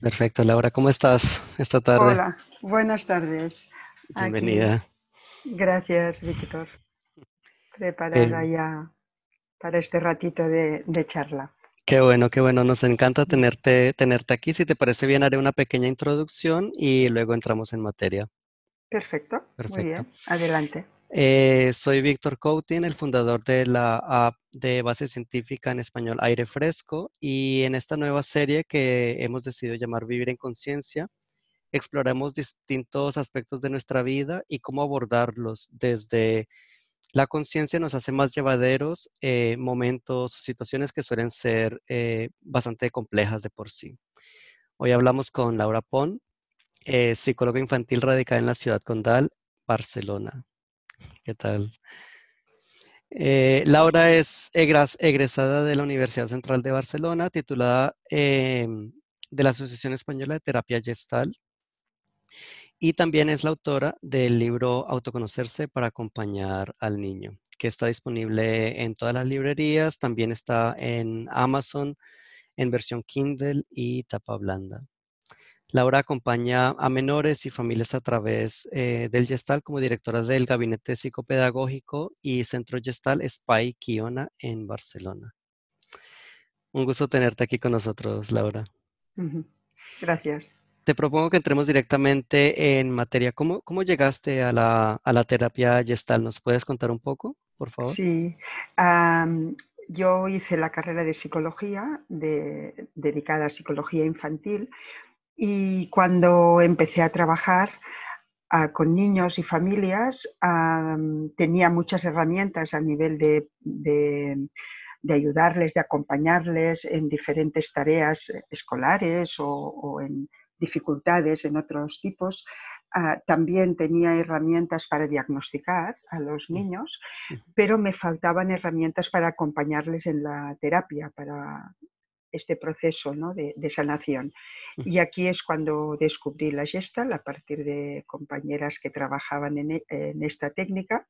Perfecto, Laura, ¿cómo estás esta tarde? Hola, buenas tardes. Aquí, Bienvenida. gracias, Víctor. Preparada Eh, ya para este ratito de, de charla. qué bueno, qué bueno. Nos encanta tenerte, tenerte aquí. Si te parece bien, haré una pequeña introducción y luego entramos en materia. Perfecto, muy Perfecto. bien, adelante. Eh, soy Víctor Coutin, el fundador de la app de base científica en español Aire Fresco y en esta nueva serie que hemos decidido llamar Vivir en Conciencia, exploramos distintos aspectos de nuestra vida y cómo abordarlos desde La conciencia nos hace más llevaderos eh, momentos, situaciones que suelen ser eh, bastante complejas de por sí. Hoy hablamos con Laura Pon, psicóloga infantil radicada en la ciudad condal, Barcelona. ¿Qué tal? Eh, Laura es egresada de la Universidad Central de Barcelona, titulada em, de la Asociación Española de Terapia Gestal y también es la autora del libro Autoconocerse para acompañar al niño, que está disponible en todas las librerías, también está en Amazon en versión Kindle y tapa blanda. Laura acompaña a menores y familias a través eh, del Gestal como directora del Gabinete Psicopedagógico y Centro Gestal Spy Kiona en Barcelona. Un gusto tenerte aquí con nosotros, Laura. gracias. Te propongo que entremos directamente en materia. ¿Cómo, cómo llegaste a la, a la terapia Gestal? ¿Nos puedes contar un poco, por favor? Sí, am, yo hice la carrera de psicología de- dedicada a psicología infantil y cuando empecé a trabajar ah, con niños y familias am, tenía muchas herramientas a nivel de, de- de ayudarles, de acompañarles en diferentes tareas escolares o, o en dificultades en otros tipos. Ah, también tenía herramientas para diagnosticar a los niños, pero me faltaban herramientas para acompañarles en la terapia, para este proceso ¿no? de, de sanación. Y aquí es cuando descubrí la Gestalt a partir de compañeras que trabajaban en, e- en esta técnica.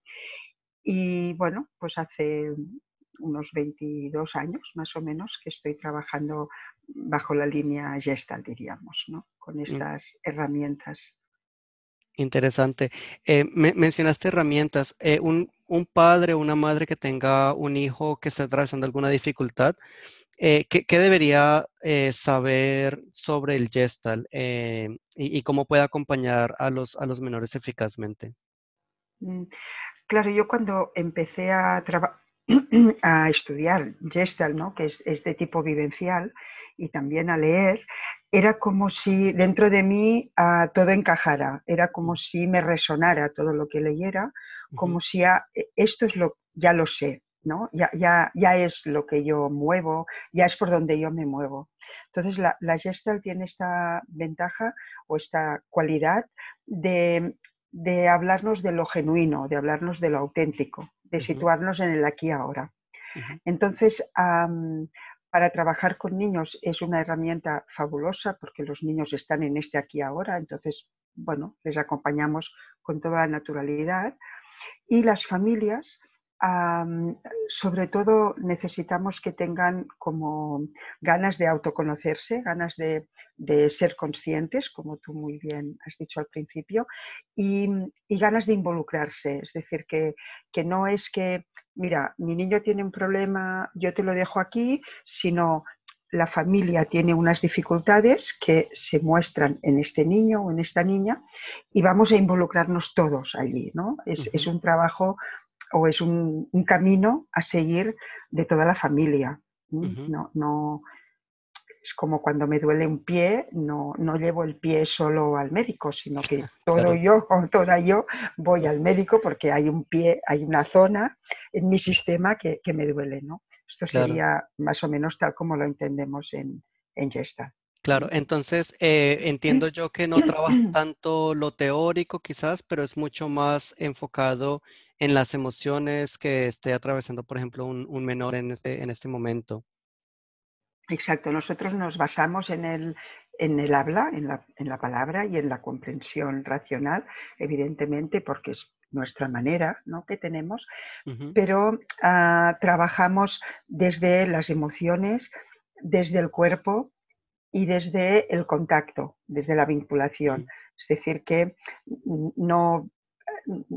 Y bueno, pues hace unos 22 años más o menos que estoy trabajando bajo la línea Gestalt, diríamos, ¿no? con mm. estas herramientas. Interesante. Eh, me- mencionaste herramientas. Eh, un, un padre o una madre que tenga un hijo que esté atravesando alguna dificultad, eh, ¿qué, qué debería eh, saber sobre el Gestalt eh, y, y cómo puede acompañar a los, a los menores eficazmente? Mm, Claro, yo cuando empecé a, estudiar Gestalt, ¿no? que es, es de tipo vivencial, y también a leer, era como si dentro de mí ah, todo encajara, era como Mm, si me resonara todo lo que leyera, como si ah, e- esto es lo, ya lo sé, ¿no? Ya, ya, ya es lo que yo muevo, ya es por donde yo me muevo. Entonces, la, la Gestalt tiene esta ventaja o esta cualidad de de hablarnos de lo genuino, de hablarnos de lo auténtico, de situarnos en el aquí y ahora. Entonces, para trabajar con niños es una herramienta fabulosa porque los niños están en este aquí ahora, entonces, bueno, les acompañamos con toda la naturalidad y las familias, sobre todo, necesitamos que tengan como ganas de autoconocerse, ganas de, de ser conscientes, como tú muy bien has dicho al principio, y, y ganas de involucrarse. Es decir, que, que no es que, mira, mi niño tiene un problema, yo te lo dejo aquí, sino la familia tiene unas dificultades que se muestran en este niño o en esta niña y vamos a involucrarnos todos allí, ¿no? Es, un trabajo o es un, un, camino a seguir de toda la familia. No, no, es como cuando me duele un pie, no, no llevo el pie solo al médico, sino que todo claro, yo o toda yo voy al médico porque hay un pie, hay una zona en mi sistema que, que me duele, ¿no? Esto claro, sería más o menos tal como lo entendemos en, en Gestalt. Claro. Entonces, eh, entiendo yo que no trabaja tanto lo teórico quizás, pero es mucho más enfocado en las emociones que esté atravesando, por ejemplo, un, un menor en este, en este momento. Exacto, nosotros nos basamos en el, en el habla, en la, en la, palabra y en la comprensión racional, evidentemente, porque es nuestra manera ¿no? que tenemos, pero uh, trabajamos desde las emociones, desde el cuerpo y desde el contacto, desde la vinculación. Es decir, que no,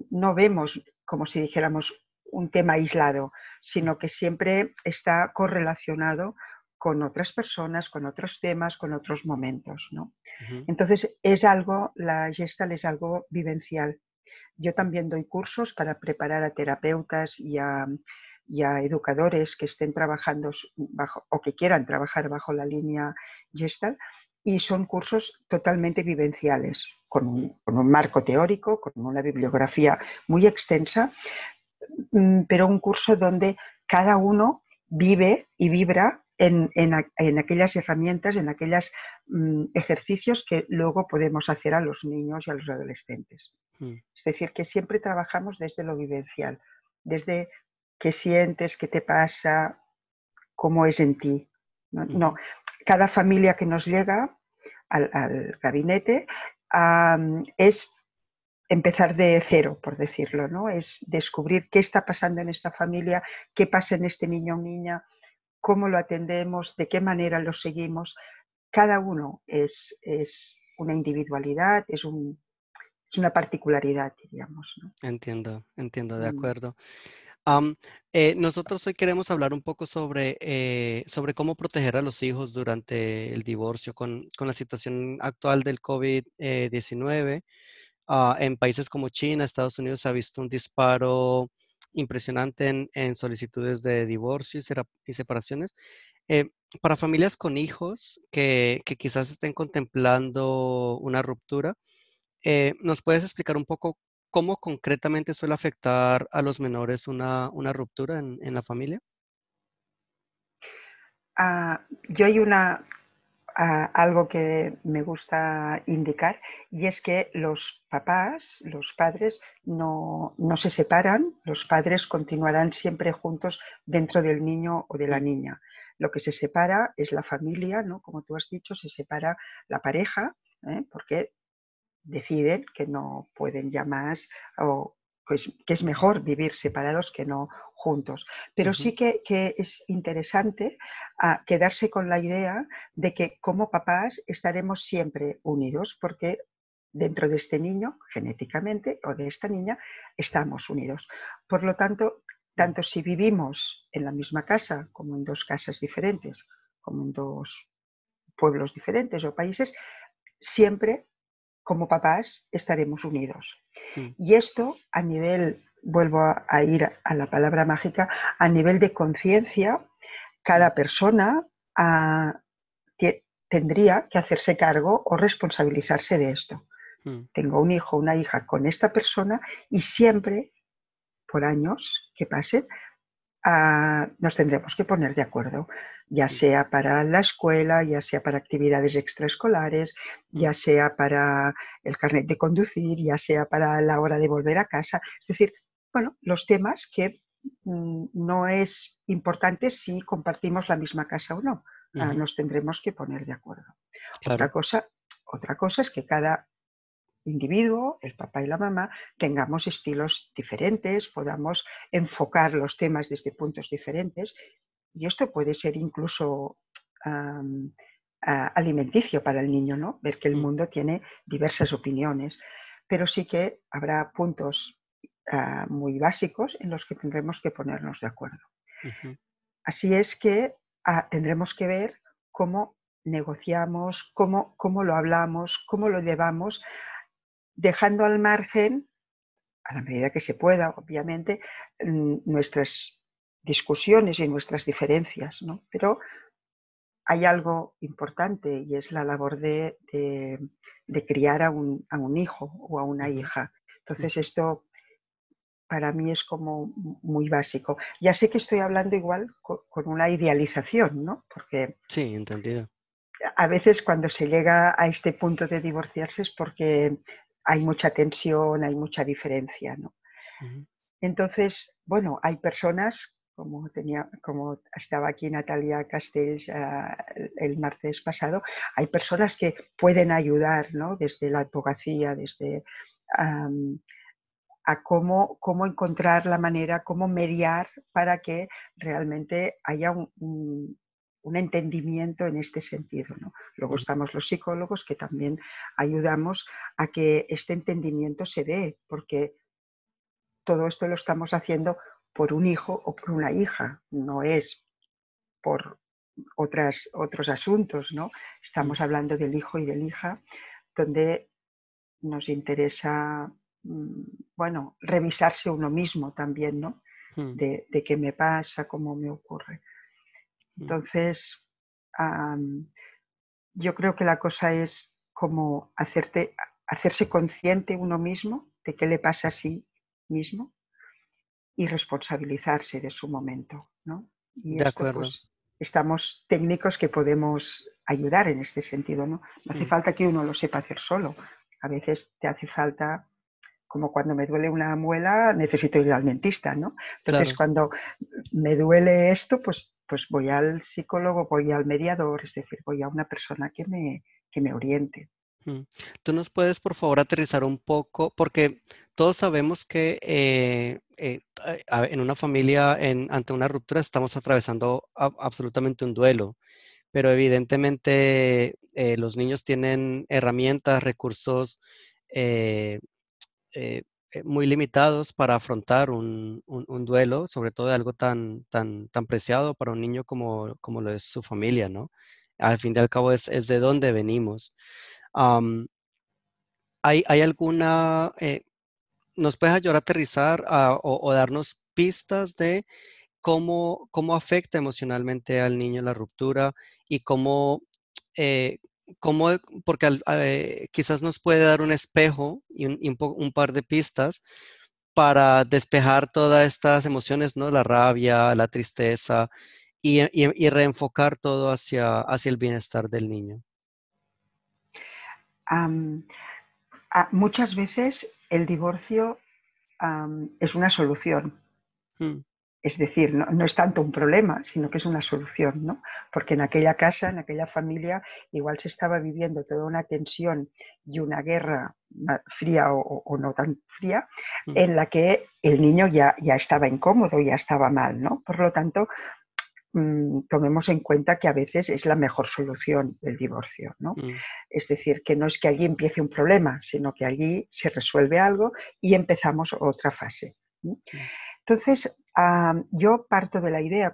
no vemos como si dijéramos un tema aislado, sino que siempre está correlacionado con otras personas, con otros temas, con otros momentos. ¿no? Entonces, es algo, la gestal es algo vivencial. Yo también doy cursos para preparar a terapeutas y a, educadores que estén trabajando bajo, o que quieran trabajar bajo la línea gestal y son cursos totalmente vivenciales, con un, marco teórico, con una bibliografía muy extensa, mm, pero un curso donde cada uno vive y vibra en, aquellas herramientas, en aquellos mm, ejercicios que luego podemos hacer a los niños y a los adolescentes. Mm. Es decir, que siempre trabajamos desde lo vivencial, desde qué sientes, qué te pasa, cómo es en ti. no cada familia que nos llega al, gabinete es empezar de cero, por decirlo, ¿no? Es descubrir qué está pasando en esta familia, qué pasa en este niño o niña, cómo lo atendemos, de qué manera lo seguimos. Cada uno es, es una individualidad, es, un, es, una particularidad, diríamos. Entiendo, entiendo, de mm. Acuerdo. Eh, nosotros hoy queremos hablar un poco sobre, eh, sobre cómo proteger a los hijos durante el divorcio con, la situación actual del COVID-19. Ah, en países como China, Estados Unidos se ha visto un disparo impresionante en, solicitudes de divorcio y, separaciones. Eh, para familias con hijos que, que, quizás estén contemplando una ruptura, ¿nos puedes explicar un poco ¿Cómo concretamente suele afectar a los menores una, ruptura en, la familia? Ah, yo hay una, ah, algo que me gusta indicar y es que los papás, los padres, no, se separan, los padres continuarán siempre juntos dentro del niño o de la niña. Lo que se separa es la familia, ¿no? Como tú has dicho, se separa la pareja, ¿eh? porque deciden que no pueden ya más o pues, que es mejor vivir separados que no juntos. Pero sí que, es interesante ah, quedarse con la idea de que como papás estaremos siempre unidos porque dentro de este niño, genéticamente, o de esta niña, estamos unidos. Por lo tanto, tanto si vivimos en la misma casa como en dos casas diferentes, como en dos pueblos diferentes o países, siempre como papás estaremos unidos. Mm. Y esto a nivel, vuelvo a, ir a la palabra mágica, a nivel de conciencia, cada persona ah, tendría que hacerse cargo o responsabilizarse de esto. Mm. Tengo un hijo, una hija con esta persona y siempre, por años que pasen, nos tendremos que poner de acuerdo ya sea para la escuela, ya sea para actividades extraescolares, ya mm. sea para el carnet de conducir, ya sea para la hora de volver a casa. Es decir, bueno, los temas que mm, no es importante si compartimos la misma casa o no. Ah, nos tendremos que poner de acuerdo. Otra, cosa, otra cosa es que cada individuo, el papá y la mamá, tengamos estilos diferentes, podamos enfocar los temas desde puntos diferentes y esto puede ser incluso alimenticio para el niño, ¿no? Ver que el mundo tiene diversas opiniones, pero sí que habrá puntos ah, muy básicos en los que tendremos que ponernos de acuerdo. Así es que ah, tendremos que ver cómo negociamos, cómo, cómo lo hablamos, cómo lo llevamos, dejando al margen, a la medida que se pueda, obviamente, nuestras discusiones y nuestras diferencias, ¿no? Pero hay algo importante y es la labor de, criar a un, hijo o a una hija. Entonces esto para mí es como muy básico. Ya sé que estoy hablando igual con, una idealización, ¿no? Porque sí, entendido. A veces cuando se llega a este punto de divorciarse es porque hay mucha tensión, hay mucha diferencia, ¿no? Entonces, bueno, hay personas como, tenía, como estaba aquí Natalia Castells ah, el martes pasado, hay personas que pueden ayudar ¿no? desde la abogacía, desde a cómo, cómo, encontrar la manera, cómo mediar para que realmente haya un, un entendimiento en este sentido. ¿no? Luego estamos los psicólogos que también ayudamos a que este entendimiento se dé, porque todo esto lo estamos haciendo por un hijo o por una hija, no es por otras, otros asuntos, ¿no? Estamos hablando del hijo y de la hija, donde nos interesa, mm, bueno, revisarse uno mismo también, ¿no? Hmm. De, de, qué me pasa, cómo me ocurre. Hmm. Entonces, yo creo que la cosa es como hacerte, hacerse consciente uno mismo de qué le pasa a sí mismo y responsabilizarse de su momento, ¿no? Y de acuerdo. Pues, estamos técnicos que podemos ayudar en este sentido, ¿no? No hace hmm. falta que uno lo sepa hacer solo. A veces te hace falta como cuando me duele una muela, necesito ir al dentista, ¿no? Entonces, cuando me duele esto, pues, pues voy al psicólogo, voy al mediador, es decir, voy a una persona que me, que me oriente. Mm. ¿Tú nos puedes, por favor, aterrizar un poco? Porque todos sabemos que eh, eh, en una familia, ante una ruptura, estamos atravesando absolutamente un duelo, pero evidentemente eh, los niños tienen herramientas, recursos muy limitados para afrontar un, duelo, sobre todo de algo tan, tan, tan preciado para un niño como, como lo es su familia, ¿no? Al fin y al cabo es, de dónde venimos. ¿hay, ¿hay, alguna, eh, nos puedes ayudar a aterrizar o, darnos pistas de cómo, cómo afecta emocionalmente al niño la ruptura y cómo, cómo, porque eh, quizás nos puede dar un espejo y, un, par de pistas para despejar todas estas emociones, ¿no? La rabia, la tristeza y, reenfocar todo hacia, hacia el bienestar del niño. muchas veces el divorcio es una solución. Mm. Es decir, no, es tanto un problema, sino que es una solución, ¿no? Porque en aquella casa, en aquella familia, igual se estaba viviendo toda una tensión y una guerra fría o, no tan fría, mm. en la que el niño ya, ya estaba incómodo, ya estaba mal, ¿no? Por lo tanto, mm, tomemos en cuenta que a veces es la mejor solución el divorcio, ¿no? Mm. Es decir, que no es que allí empiece un problema, sino que allí se resuelve algo y empezamos otra fase. Entonces, yo parto de la idea,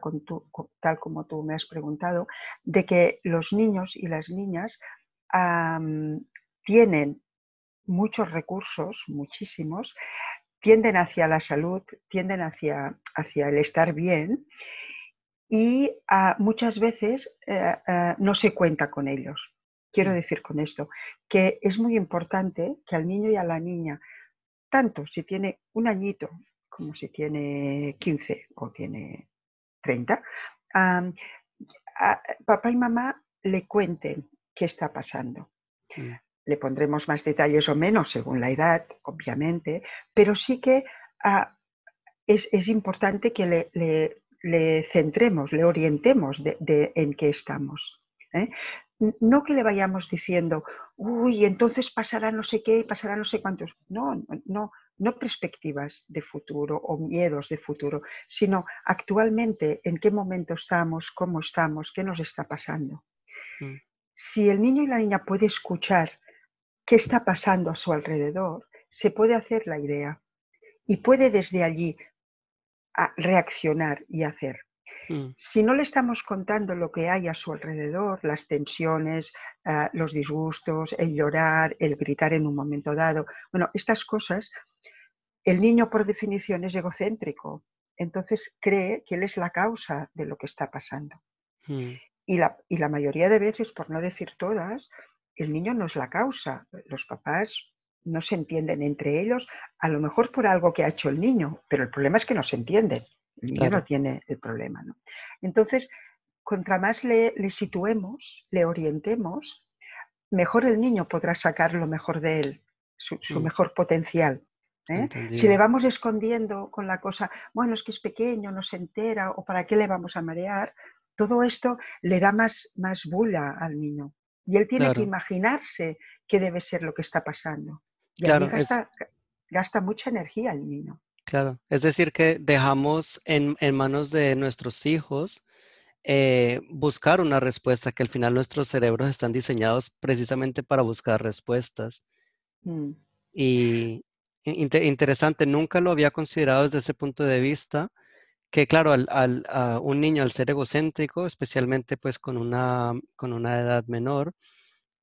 tal como tú me has preguntado, de que los niños y las niñas tienen muchos recursos, muchísimos, tienden hacia la salud, tienden hacia, hacia el estar bien y ah, muchas veces eh, eh, no se cuenta con ellos. Quiero mm. decir con esto que es muy importante que al niño y a la niña, tanto si tiene un añito como si tiene 15 o tiene 30, papá y mamá le cuenten qué está pasando. Mm. Le pondremos más detalles o menos según la edad, obviamente, pero sí que ah, es, importante que le, centremos, le orientemos de, en qué estamos. ¿eh? No que le vayamos diciendo, uy, entonces pasará no sé qué y pasará no sé cuántos. No, no, no perspectivas de futuro o miedos de futuro, sino actualmente en qué momento estamos, cómo estamos, qué nos está pasando. Mm. Si el niño y la niña puede escuchar qué está pasando a su alrededor, se puede hacer la idea y puede desde allí reaccionar y hacer. Mm. Si no le estamos contando lo que hay a su alrededor, las tensiones, ah, los disgustos, el llorar, el gritar en un momento dado, bueno, estas cosas el niño, por definición, es egocéntrico, entonces cree que él es la causa de lo que está pasando. Hmm. Y, la, y la mayoría de veces, por no decir todas, el niño no es la causa. Los papás no se entienden entre ellos, a lo mejor por algo que ha hecho el niño, pero el problema es que no se entienden. El niño no tiene el problema. Entonces, contra más le, situemos, le orientemos, mejor el niño podrá sacar lo mejor de él, su, hmm. mejor potencial. ¿Eh? Si le vamos escondiendo con la cosa, bueno, es que es pequeño, no se entera, o para qué le vamos a marear, todo esto le da más, más bula al niño. Y él tiene que imaginarse qué debe ser lo que está pasando. Y claro, gasta, gasta mucha energía el niño. Claro, es decir, que dejamos en, en manos de nuestros hijos eh, buscar una respuesta, que al final nuestros cerebros están diseñados precisamente para buscar respuestas. Mm. Y interesante, nunca lo había considerado desde ese punto de vista, que claro, al, a un niño al ser egocéntrico, especialmente pues con una, con una edad menor,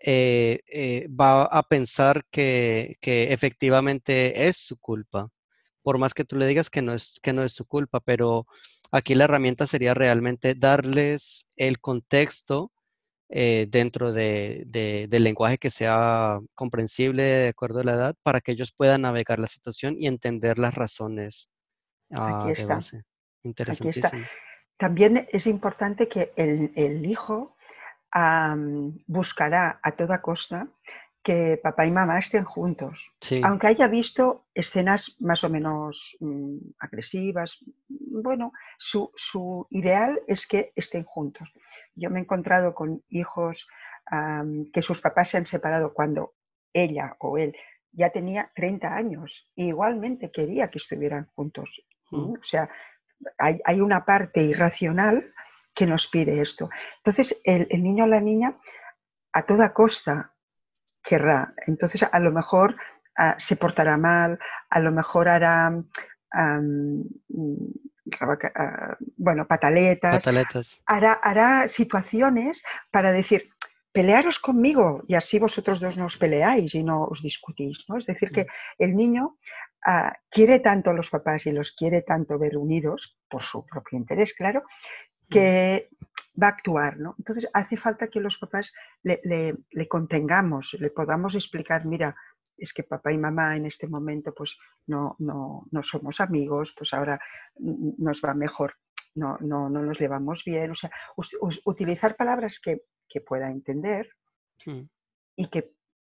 eh, eh, va a pensar que, que, efectivamente es su culpa, por más que tú le digas que no es, que no es su culpa, pero aquí la herramienta sería realmente darles el contexto eh, dentro de, del lenguaje que sea comprensible de acuerdo a la edad para que ellos puedan navegar la situación y entender las razones ah, de base. Interesantísimo. También es importante que el, el hijo buscará a toda costa que papá y mamá estén juntos. Aunque haya visto escenas más o menos mm, agresivas, bueno, su, ideal es que estén juntos. Yo me he encontrado con hijos que sus papás se han separado cuando ella o él ya tenía 30 años y igualmente quería que estuvieran juntos. Mm. O sea, hay, hay, una parte irracional que nos pide esto. Entonces, el, niño o la niña a toda costa querrá. Entonces, a lo mejor ah, se portará mal, a lo mejor hará, mm, ah, bueno, pataletas. Hará, hará situaciones para decir, pelearos conmigo y así vosotros dos no os peleáis y no os discutís. ¿no? Es decir, que mm. el niño ah, quiere tanto a los papás y los quiere tanto ver unidos, por su propio interés, claro, que va a actuar, ¿no? Entonces hace falta que los papás le, contengamos, le podamos explicar, mira, es que papá y mamá en este momento pues no, no, no somos amigos, pues ahora nos va mejor, no, no, no nos llevamos bien, o sea, utilizar palabras que, pueda entender y que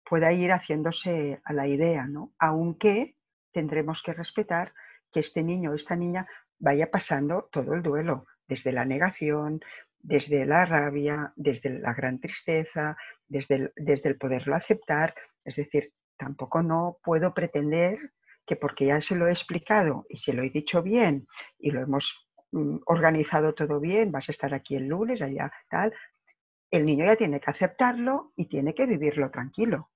pueda ir haciéndose a la idea, ¿no? Aunque tendremos que respetar que este niño o esta niña vaya pasando todo el duelo desde la negación, desde la rabia, desde la gran tristeza, desde el, desde el poderlo aceptar. Es decir, tampoco no puedo pretender que porque ya se lo he explicado y se lo he dicho bien y lo hemos mm, organizado todo bien, vas a estar aquí el lunes, allá tal, el niño ya tiene que aceptarlo y tiene que vivirlo tranquilo.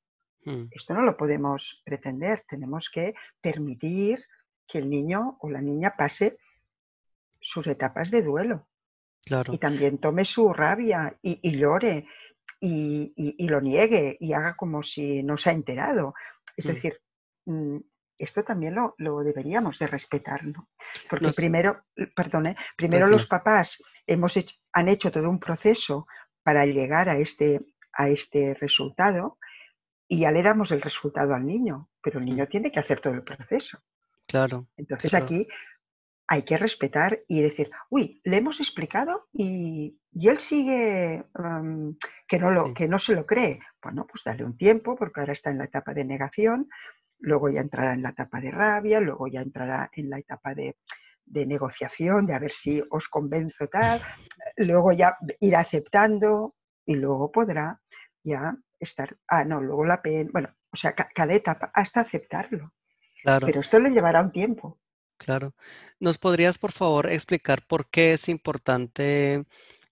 Hmm. Esto no lo podemos pretender, tenemos que permitir que el niño o la niña pase sus etapas de duelo. Y también tome su rabia y, llore y, lo niegue y haga como si no se ha enterado. Es mm. decir, mm, esto también lo, deberíamos de respetar, ¿no? Porque primero, perdone, primero los papás hemos han hecho todo un proceso para llegar a este, a este resultado y ya le damos el resultado al niño, pero el niño mm. tiene que hacer todo el proceso. Claro. Entonces aquí hay que respetar y decir, uy, le hemos explicado y, él sigue que, no lo, que no se lo cree. Bueno, pues dale un tiempo porque ahora está en la etapa de negación, luego ya entrará en la etapa de rabia, luego ya entrará en la etapa de, negociación, de a ver si os convenzo tal, luego ya irá aceptando y luego podrá ya estar, ah, no, luego la pena, bueno, o sea, cada etapa hasta aceptarlo. Pero esto le llevará un tiempo. Claro. ¿Nos podrías, por favor, explicar por qué es importante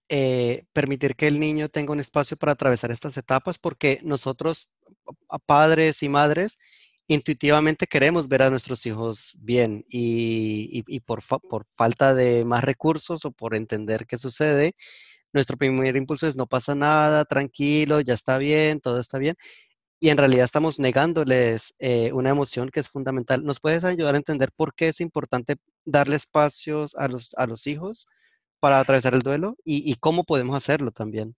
eh, permitir que el niño tenga un espacio para atravesar estas etapas? Porque nosotros, padres y madres, intuitivamente queremos ver a nuestros hijos bien y, por, por, falta de más recursos o por entender qué sucede, nuestro primer impulso es no pasa nada, tranquilo, ya está bien, todo está bien y en realidad estamos negándoles eh, una emoción que es fundamental. ¿Nos puedes ayudar a entender por qué es importante darle espacios a los, a los hijos para atravesar el duelo y, cómo podemos hacerlo también?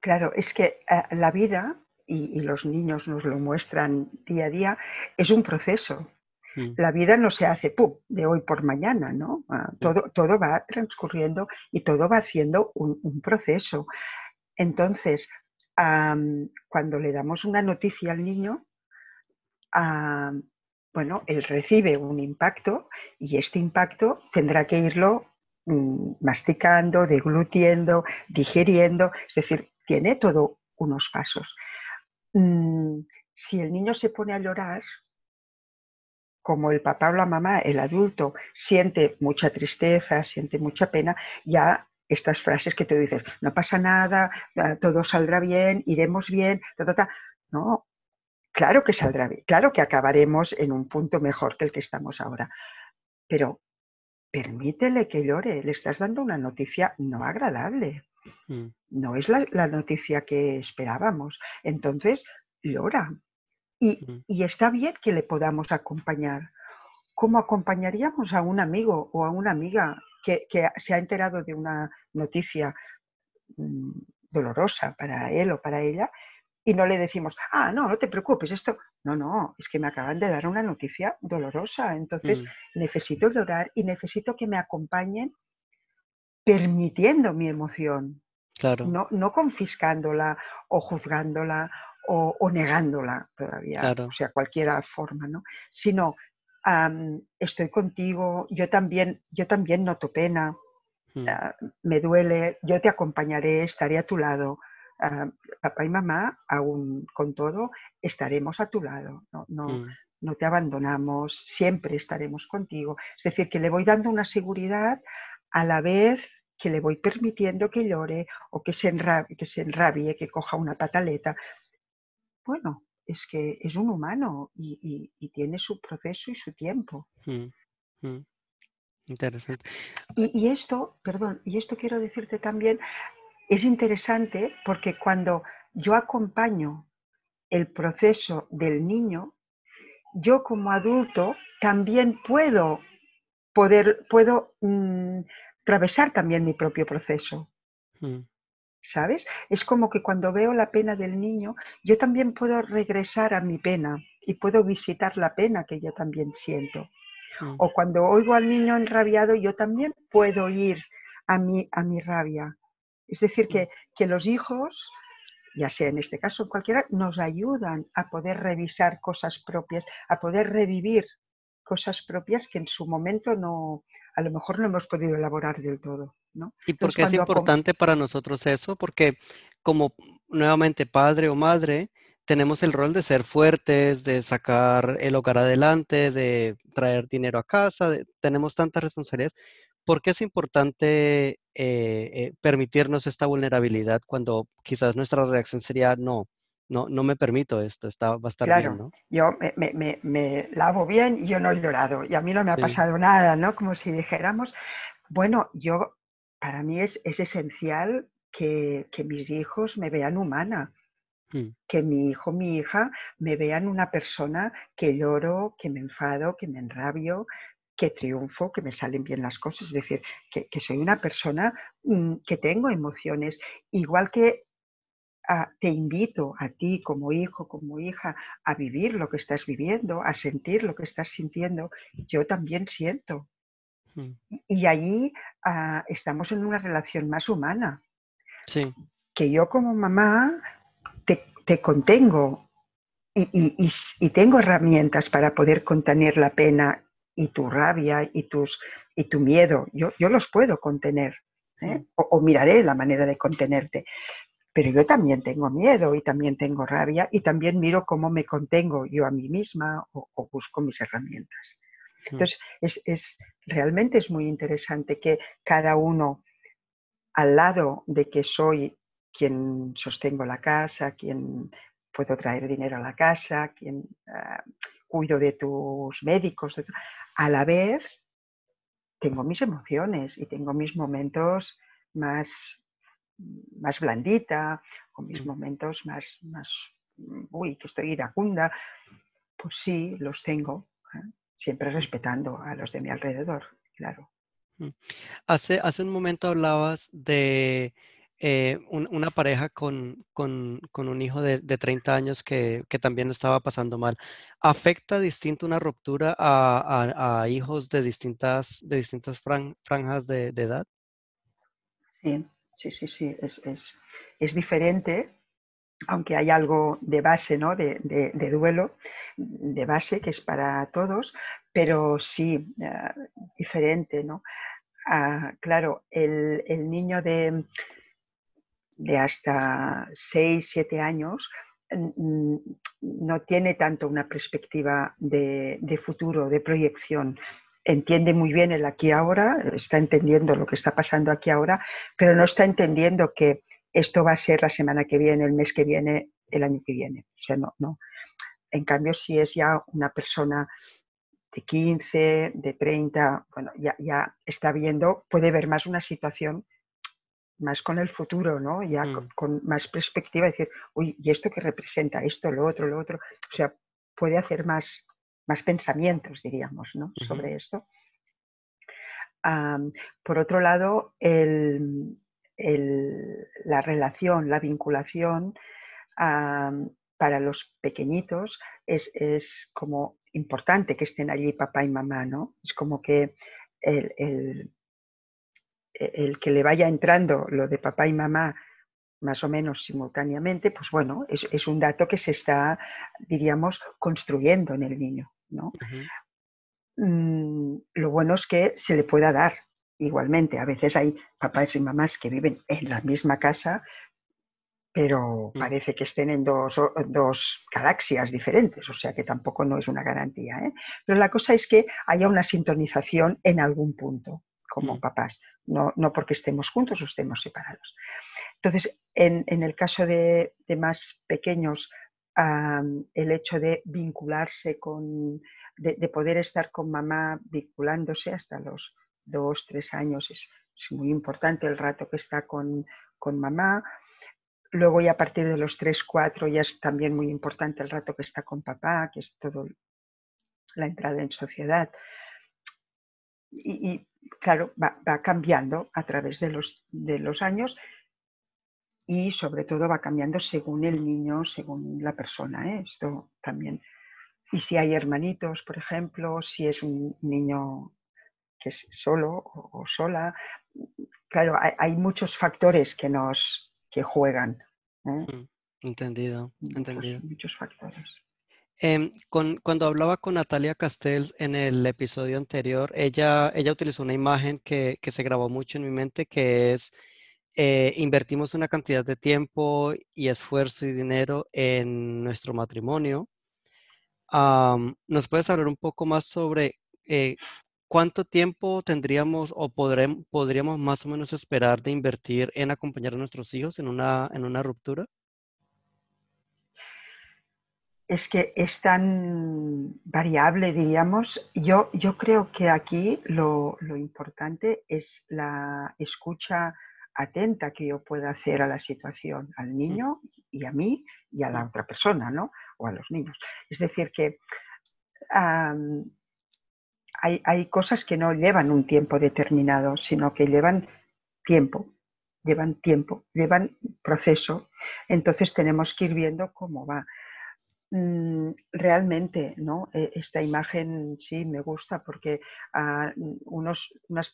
Claro, es que eh, la vida, y, los niños nos lo muestran día a día, es un proceso. Mm. La vida no se hace ¡pum! de hoy por mañana, ¿no? Ah, todo, todo va transcurriendo y todo va haciendo un, un proceso. Entonces, cuando le damos una noticia al niño, bueno, él recibe un impacto y este impacto tendrá que irlo mm, masticando, deglutiendo, digiriendo, es decir, tiene todo unos pasos. Mm, si el niño se pone a llorar, como el papá o la mamá, el adulto, siente mucha tristeza, siente mucha pena, ya estas frases que tú dices, no pasa nada, todo saldrá bien, iremos bien, no, claro que saldrá bien, claro que acabaremos en un punto mejor que el que estamos ahora, pero permítele que llore, le estás dando una noticia no agradable, mm. no es la, noticia que esperábamos, entonces llora. Y, mm. y está bien que le podamos acompañar, como acompañaríamos a un amigo o a una amiga que, se ha enterado de una noticia mm, dolorosa para él o para ella y no le decimos, ah, no, no te preocupes, esto, no, no, es que me acaban de dar una noticia dolorosa, entonces mm. necesito llorar y necesito que me acompañen permitiendo mi emoción, claro. no, no confiscándola o juzgándola o, negándola todavía, o sea, cualquier forma, ¿no? Sino estoy contigo, yo también, yo también noto pena, hmm. ah, me duele, yo te acompañaré, estaré a tu lado. Ah, papá y mamá, aún con todo, estaremos a tu lado, no, no, hmm. no te abandonamos, siempre estaremos contigo. Es decir, que le voy dando una seguridad a la vez que le voy permitiendo que llore o que se enrabie, que, se enrabie, que coja una pataleta. Bueno, es que es un humano y, tiene su proceso y su tiempo. Mm, mm. Interesante. Y, esto, perdón, y esto quiero decirte también, es interesante porque cuando yo acompaño el proceso del niño, yo como adulto también puedo poder, puedo mm, atravesar también mi propio proceso. ¿Sabes? Es como que cuando veo la pena del niño, yo también puedo regresar a mi pena y puedo visitar la pena que yo también siento. Mm. O cuando oigo al niño enrabiado, yo también puedo ir a mi, a mi rabia. Es decir, que, mm. que los hijos, ya sea en este caso cualquiera, nos ayudan a poder revisar cosas propias, a poder revivir cosas propias que en su momento no, a lo mejor no hemos podido elaborar del todo. ¿No? ¿Y por qué es importante para nosotros eso? Porque como nuevamente padre o madre, tenemos el rol de ser fuertes, de sacar el hogar adelante, de traer dinero a casa, tenemos tantas responsabilidades. ¿Por qué es importante eh, eh, permitirnos esta vulnerabilidad cuando quizás nuestra reacción sería no? no, no me permito esto, está, va a estar bien, ¿no? Yo me, lavo bien y yo no he llorado y a mí no me ha pasado nada, ¿no? Como si dijéramos, bueno, yo, para mí es, esencial que, mis hijos me vean humana, mm. que mi hijo, mi hija me vean una persona que lloro, que me enfado, que me enrabio, que triunfo, que me salen bien las cosas, es decir, que, soy una persona mm, que tengo emociones, igual que te invito a ti como hijo, como hija, a vivir lo que estás viviendo, a sentir lo que estás sintiendo. Yo también siento. Mm. Y allí estamos en una relación más humana. Sí. Que yo como mamá te, contengo y, tengo herramientas para poder contener la pena y tu rabia y, tus, y tu miedo. Yo, yo los puedo contener. ¿eh? O, miraré la manera de contenerte. Pero yo también tengo miedo y también tengo rabia y también miro cómo me contengo yo a mí misma o, busco mis herramientas. Entonces, es, realmente es muy interesante que cada uno, al lado de que soy quien sostengo la casa, quien puedo traer dinero a la casa, quien ah, cuido de tus médicos, a la vez tengo mis emociones y tengo mis momentos más más blandita, con mis momentos más, más, uy, que estoy iracunda, pues sí, los tengo, ¿eh? Siempre respetando a los de mi alrededor, claro. Mm. Hace, hace un momento hablabas de eh, una pareja con, un hijo de, 30 años que, también estaba pasando mal. ¿Afecta distinto una ruptura a, hijos de distintas, de distintas franjas de, de edad? Sí, sí, sí, sí, es, diferente, aunque hay algo de base, ¿no? De, duelo, de base, que es para todos, pero sí, eh, diferente, ¿no? Ah, claro, el, niño de, de hasta 6, 7 años no tiene tanto una perspectiva de, futuro, de proyección. entiende muy bien el aquí ahora, está entendiendo lo que está pasando aquí ahora, pero no está entendiendo que esto va a ser la semana que viene, el mes que viene, el año que viene. O sea, no, no. En cambio, si es ya una persona de 15, de 30, bueno, ya, ya está viendo, puede ver más una situación más con el futuro, ¿no? Ya mm. con, más perspectiva, decir, uy, ¿y esto qué representa? Esto, lo otro, lo otro. O sea, puede hacer más, más pensamientos, diríamos, ¿no? Sobre esto. por otro lado, el, la relación, la vinculación para los pequeñitos es, es, como importante que estén allí papá y mamá, ¿no? Es como que el, el, que le vaya entrando lo de papá y mamá más o menos simultáneamente, pues bueno, es, es un dato que se está, diríamos, construyendo en el niño, ¿no? Mm, lo bueno es que se le pueda dar igualmente. A veces hay papás y mamás que viven en la misma casa, pero mm. parece que estén en dos, dos, galaxias diferentes, o sea que tampoco no es una garantía. ¿eh? Pero la cosa es que haya una sintonización en algún punto, como mm. papás, no, no, porque estemos juntos o estemos separados. Entonces, en, en el caso de, de más pequeños, el hecho de vincularse con, de, de, poder estar con mamá vinculándose hasta los dos, tres años es, muy importante el rato que está con, con mamá, Luego ya a partir de los 3, 4 ya es también muy importante el rato que está con papá, que es todo la entrada en sociedad. Y, claro, va, cambiando a través de los, de los años y sobre todo va cambiando según el niño, según la persona. ¿eh? Esto también. Y si hay hermanitos, por ejemplo, si es un niño que es solo o, sola, claro, hay muchos factores que nos, que juegan. ¿eh? Mm, entendido, entendido. Muchos factores. Em, con, cuando hablaba con Natalia Castells en el episodio anterior, ella, ella utilizó una imagen que, que se grabó mucho en mi mente, que es eh, invertimos una cantidad de tiempo y esfuerzo y dinero en nuestro matrimonio. ¿Nos puedes hablar un poco más sobre eh, ¿cuánto tiempo tendríamos o podríamos más o menos esperar de invertir en acompañar a nuestros hijos en una, en una ruptura? Es que es tan variable, diríamos. Yo, yo creo que aquí lo, lo importante es la escucha atenta que yo pueda hacer a la situación, al niño y a mí y a la otra persona, ¿no? O a los niños. Es decir, que hay, cosas que no llevan un tiempo determinado, sino que llevan tiempo, llevan tiempo, llevan proceso. Entonces tenemos que ir viendo cómo va. Mm, realmente, ¿no? E, esta imagen sí me gusta porque a unos, unas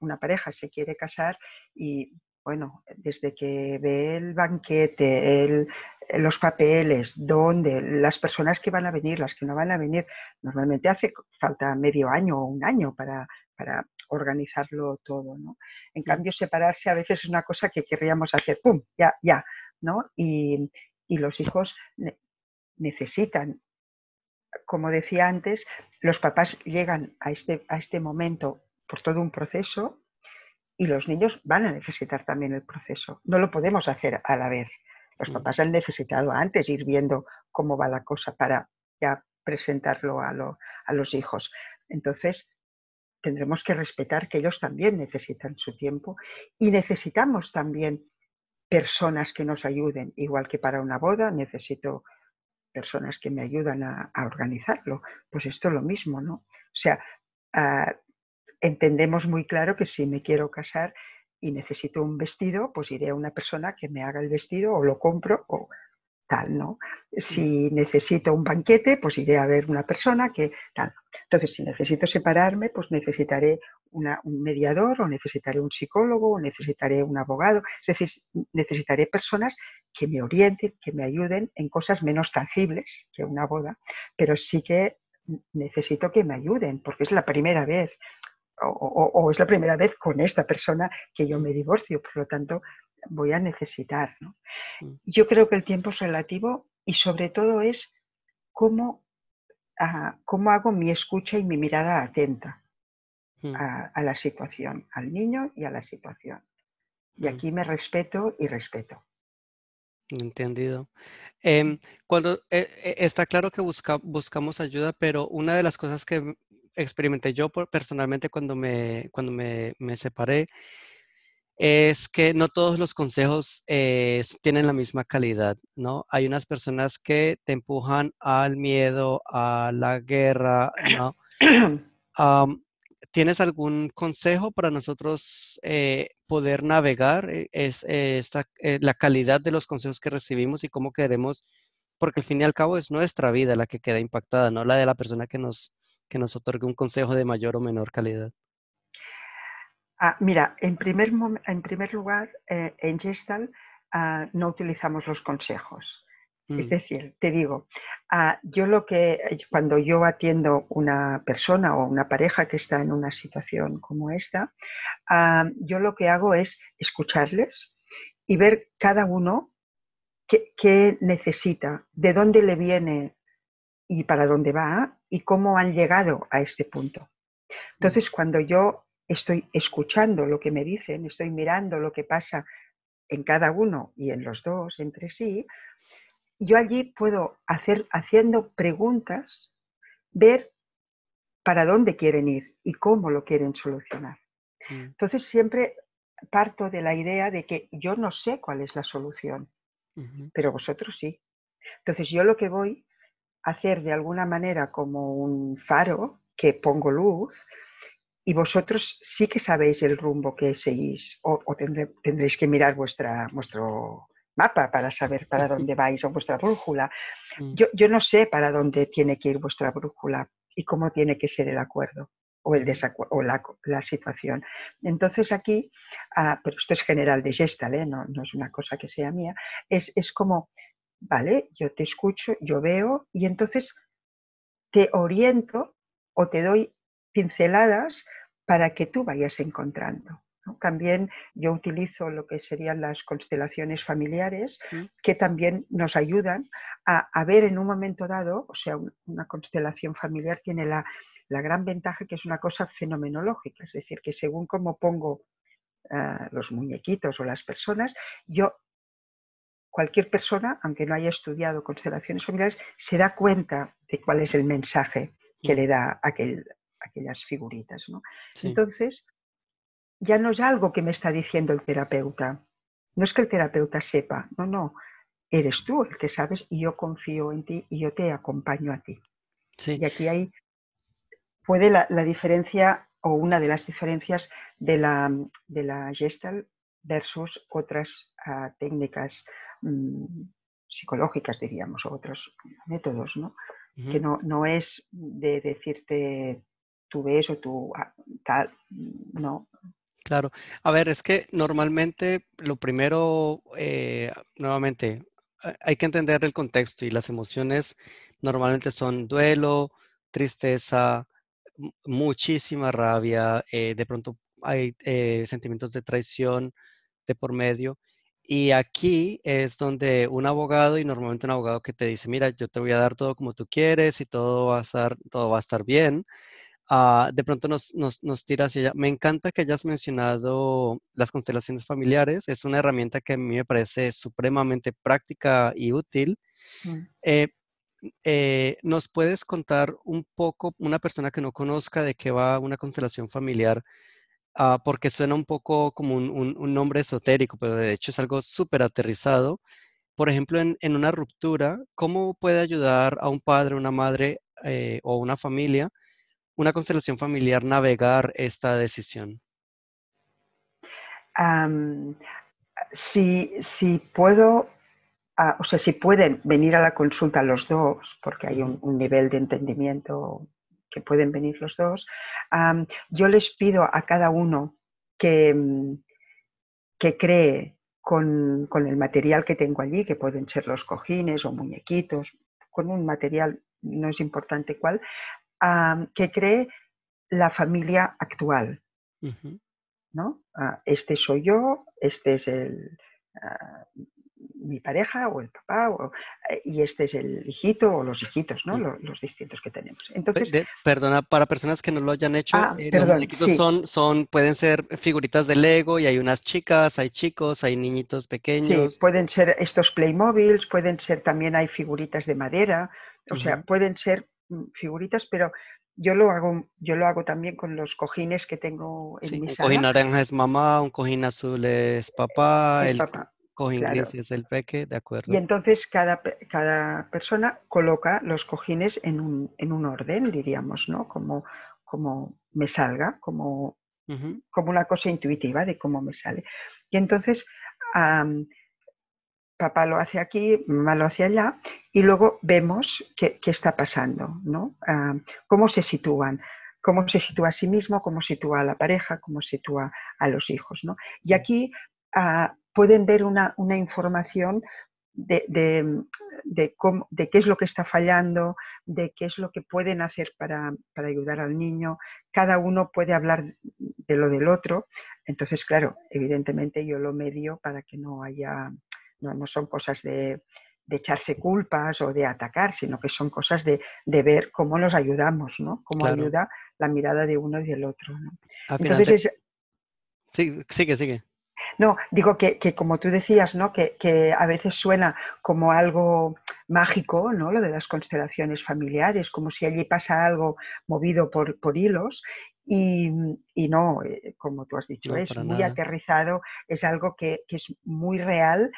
una pareja se quiere casar y bueno, desde que ve el banquete, los papeles, dónde, las personas que van a venir, las que no van a venir, normalmente hace falta medio año o un año para, para organizarlo todo, ¿no? En cambio, separarse a veces es una cosa que querríamos hacer, ¡pum!, ya, ya, ¿no? Y, y los hijos necesitan, como decía antes, los papás llegan a este, a este momento por todo un proceso y los niños van a necesitar también el proceso. No lo podemos hacer a la vez. Los mm. papás han necesitado antes ir viendo cómo va la cosa para ya presentarlo a, a los hijos. Entonces, tendremos que respetar que ellos también necesitan su tiempo y necesitamos también personas que nos ayuden, igual que para una boda necesito personas que me ayudan a, organizarlo. Pues esto es lo mismo, ¿no? O sea, ah, entendemos muy claro que si me quiero casar y necesito un vestido, pues iré a una persona que me haga el vestido o lo compro o tal, ¿no? Si necesito un banquete, pues iré a ver una persona que tal. Entonces, si necesito separarme, pues necesitaré un mediador o necesitaré un psicólogo o necesitaré un abogado. Es decir, necesitaré personas que me orienten, que me ayuden en cosas menos tangibles que una boda, pero sí que necesito que me ayuden porque es la primera vez o, es la primera vez con esta persona que yo me divorcio, por lo tanto voy a necesitar. Mm. Yo creo que el tiempo es relativo y sobre todo es cómo, ah, cómo hago mi escucha y mi mirada atenta. mm. a, la situación, al niño y a la situación. Y mm. aquí me respeto y respeto. Entendido. Em, cuando eh, eh, está claro que buscamos ayuda, pero una de las cosas que experimenté yo personalmente cuando me, cuando me, separé es que no todos los consejos eh, tienen la misma calidad, ¿no? Hay unas personas que te empujan al miedo, a la guerra, ¿no? ¿Tienes algún consejo para nosotros eh, poder navegar eh, es, eh, esta, la calidad de los consejos que recibimos y cómo queremos? Porque al fin y al cabo es nuestra vida la que queda impactada, no la de la persona que nos, que nos otorgue un consejo de mayor o menor calidad. Ah, mira, en primer, en primer lugar, en Gestalt ah, no utilizamos los consejos. Es mm. decir, te digo, ah, yo lo que cuando yo atiendo una persona o una pareja que está en una situación como esta, ah, yo lo que hago es escucharles y ver cada uno qué, necesita, de dónde le viene y para dónde va y cómo han llegado a este punto. Entonces, mm. cuando yo estoy escuchando lo que me dicen, estoy mirando lo que pasa en cada uno y en los dos entre sí, yo allí puedo hacer, haciendo preguntas, ver para dónde quieren ir y cómo lo quieren solucionar. Mm. Entonces siempre parto de la idea de que yo no sé cuál es la solución, pero vosotros sí. Entonces yo lo que voy a hacer de alguna manera como un faro que pongo luz y vosotros sí que sabéis el rumbo que seguís o, tendréis que mirar vuestra, vuestro mapa para saber para dónde vais o vuestra brújula. Mm. Yo, no sé para dónde tiene que ir vuestra brújula y cómo tiene que ser el acuerdo o, el o la, situación. Entonces aquí, ah, pero esto es general de Gestal, ¿eh? no, no, es una cosa que sea mía, es, es como, vale, yo te escucho, yo veo y entonces te oriento o te doy pinceladas para que tú vayas encontrando. También yo utilizo lo que serían las constelaciones familiares, que también nos ayudan a, ver en un momento dado, o sea, una constelación familiar tiene la, gran ventaja que es una cosa fenomenológica, es decir, que según cómo pongo eh, los muñequitos o las personas, yo, cualquier persona, aunque no haya estudiado constelaciones familiares, se da cuenta de cuál es el mensaje que mm. le da aquel, aquellas figuritas. Entonces, ya no es algo que me está diciendo el terapeuta. No es que el terapeuta sepa, no, no. Eres tú el que sabes y yo confío en ti y yo te acompaño a ti. Y aquí hay, puede la, diferencia o una de las diferencias de la, de la Gestalt versus otras ah, técnicas mm, psicológicas, diríamos, o otros métodos, ¿no? Que no, no es de decirte tú ves o tú ah, tal, no, Claro. A ver, es que normalmente lo primero, eh, nuevamente, hay que entender el contexto y las emociones normalmente son duelo, tristeza, muchísima rabia, eh, de pronto hay eh, sentimientos de traición de por medio. Y aquí es donde un abogado, y normalmente un abogado que te dice, mira, yo te voy a dar todo como tú quieres y todo va a estar, todo va a estar bien, Ah, de pronto nos, nos, nos, tira hacia allá. Me encanta que hayas mencionado las constelaciones familiares. Es una herramienta que a mí me parece supremamente práctica y útil. Mm. Eh, eh, ¿Nos puedes contar un poco, una persona que no conozca de qué va una constelación familiar? Ah, porque suena un poco como un, nombre esotérico, pero de hecho es algo súper aterrizado. Por ejemplo, en, una ruptura, ¿cómo puede ayudar a un padre, una madre eh, o una familia una constelación familiar navegar esta decisión? si, puedo, o sea, si pueden venir a la consulta los dos, porque hay un, nivel de entendimiento que pueden venir los dos, yo les pido a cada uno que, que cree con, con, el material que tengo allí, que pueden ser los cojines o muñequitos, con un material, no es importante cuál, que cree la familia actual. ¿no? Ah, este soy yo, este es el, ah, mi pareja o el papá eh, y este es el hijito o los hijitos, ¿no? Los, distintos que tenemos. Entonces, perdona, para personas que no lo hayan hecho, ah, eh, los muñequitos son, son, pueden ser figuritas de Lego y hay unas chicas, hay chicos, hay niñitos pequeños. Sí, pueden ser estos Playmobiles, pueden ser también hay figuritas de madera, o sea, pueden ser mm, figuritas, pero yo lo hago, yo lo hago también con los cojines que tengo en mi un cojín naranja es mamá, un cojín azul es papá, el, cojín gris es el peque, de acuerdo. Y entonces cada, cada persona coloca los cojines en un, en un orden, diríamos, ¿no? Como, como me salga, como, como una cosa intuitiva de cómo me sale. Y entonces papá lo hace aquí, mamá lo hace allá, y luego vemos qué, está pasando, ¿no? Ah, cómo se sitúan, cómo se sitúa a sí mismo, cómo sitúa a la pareja, cómo sitúa a los hijos, ¿no? Y aquí ah, pueden ver una, información de, de, qué es lo que está fallando, de qué es lo que pueden hacer para, para, ayudar al niño. Cada uno puede hablar de lo del otro. Entonces, claro, evidentemente yo lo medio para que no haya no, son cosas de, echarse culpas o de atacar, sino que son cosas de, ver cómo nos ayudamos, ¿no? Cómo ayuda la mirada de uno y del otro. Entonces Sí, sigue, sigue. No, digo que, como tú decías, ¿no? Que, a veces suena como algo mágico, ¿no? Lo de las constelaciones familiares, como si allí pasa algo movido por, por hilos. Y, no, eh, como tú has dicho, es muy aterrizado, es algo que, que, es muy real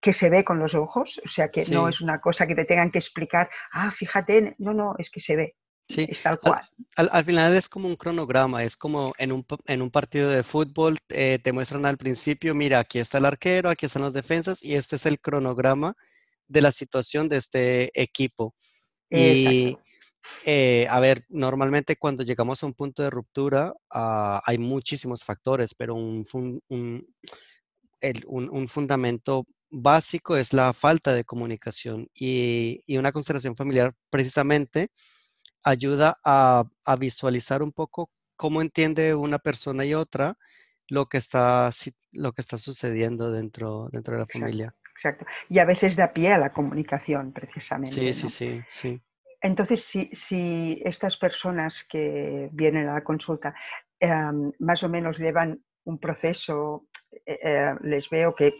que se ve con los ojos, o sea que no es una cosa que te tengan que explicar, ah, fíjate, no, no, es que se ve. Sí, tal cual. Al, final es como un cronograma, es como en un, en un partido de fútbol, eh, te muestran al principio, mira, aquí está el arquero, aquí están los defensas y este es el cronograma de la situación de este equipo. Y eh, a ver, normalmente cuando llegamos a un punto de ruptura ah, hay muchísimos factores, pero un, un, un fundamento básico es la falta de comunicación y, una constelación familiar precisamente ayuda a, visualizar un poco cómo entiende una persona y otra lo que está, lo que está sucediendo dentro, dentro de la familia. Exacto. Y a veces da pie a la comunicación, precisamente. Sí, sí, sí, sí. Entonces, si, si, estas personas que vienen a la consulta em, más o menos llevan un proceso eh, eh, les veo que,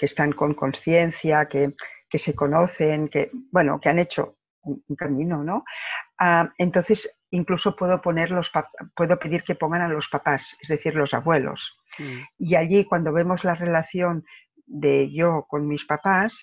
están con conciencia, que, se conocen, que, bueno, que han hecho un, camino, ¿no? Ah, entonces, incluso puedo, poner los puedo pedir que pongan a los papás, es decir, los abuelos. Mm. Y allí, cuando vemos la relación de yo con mis papás,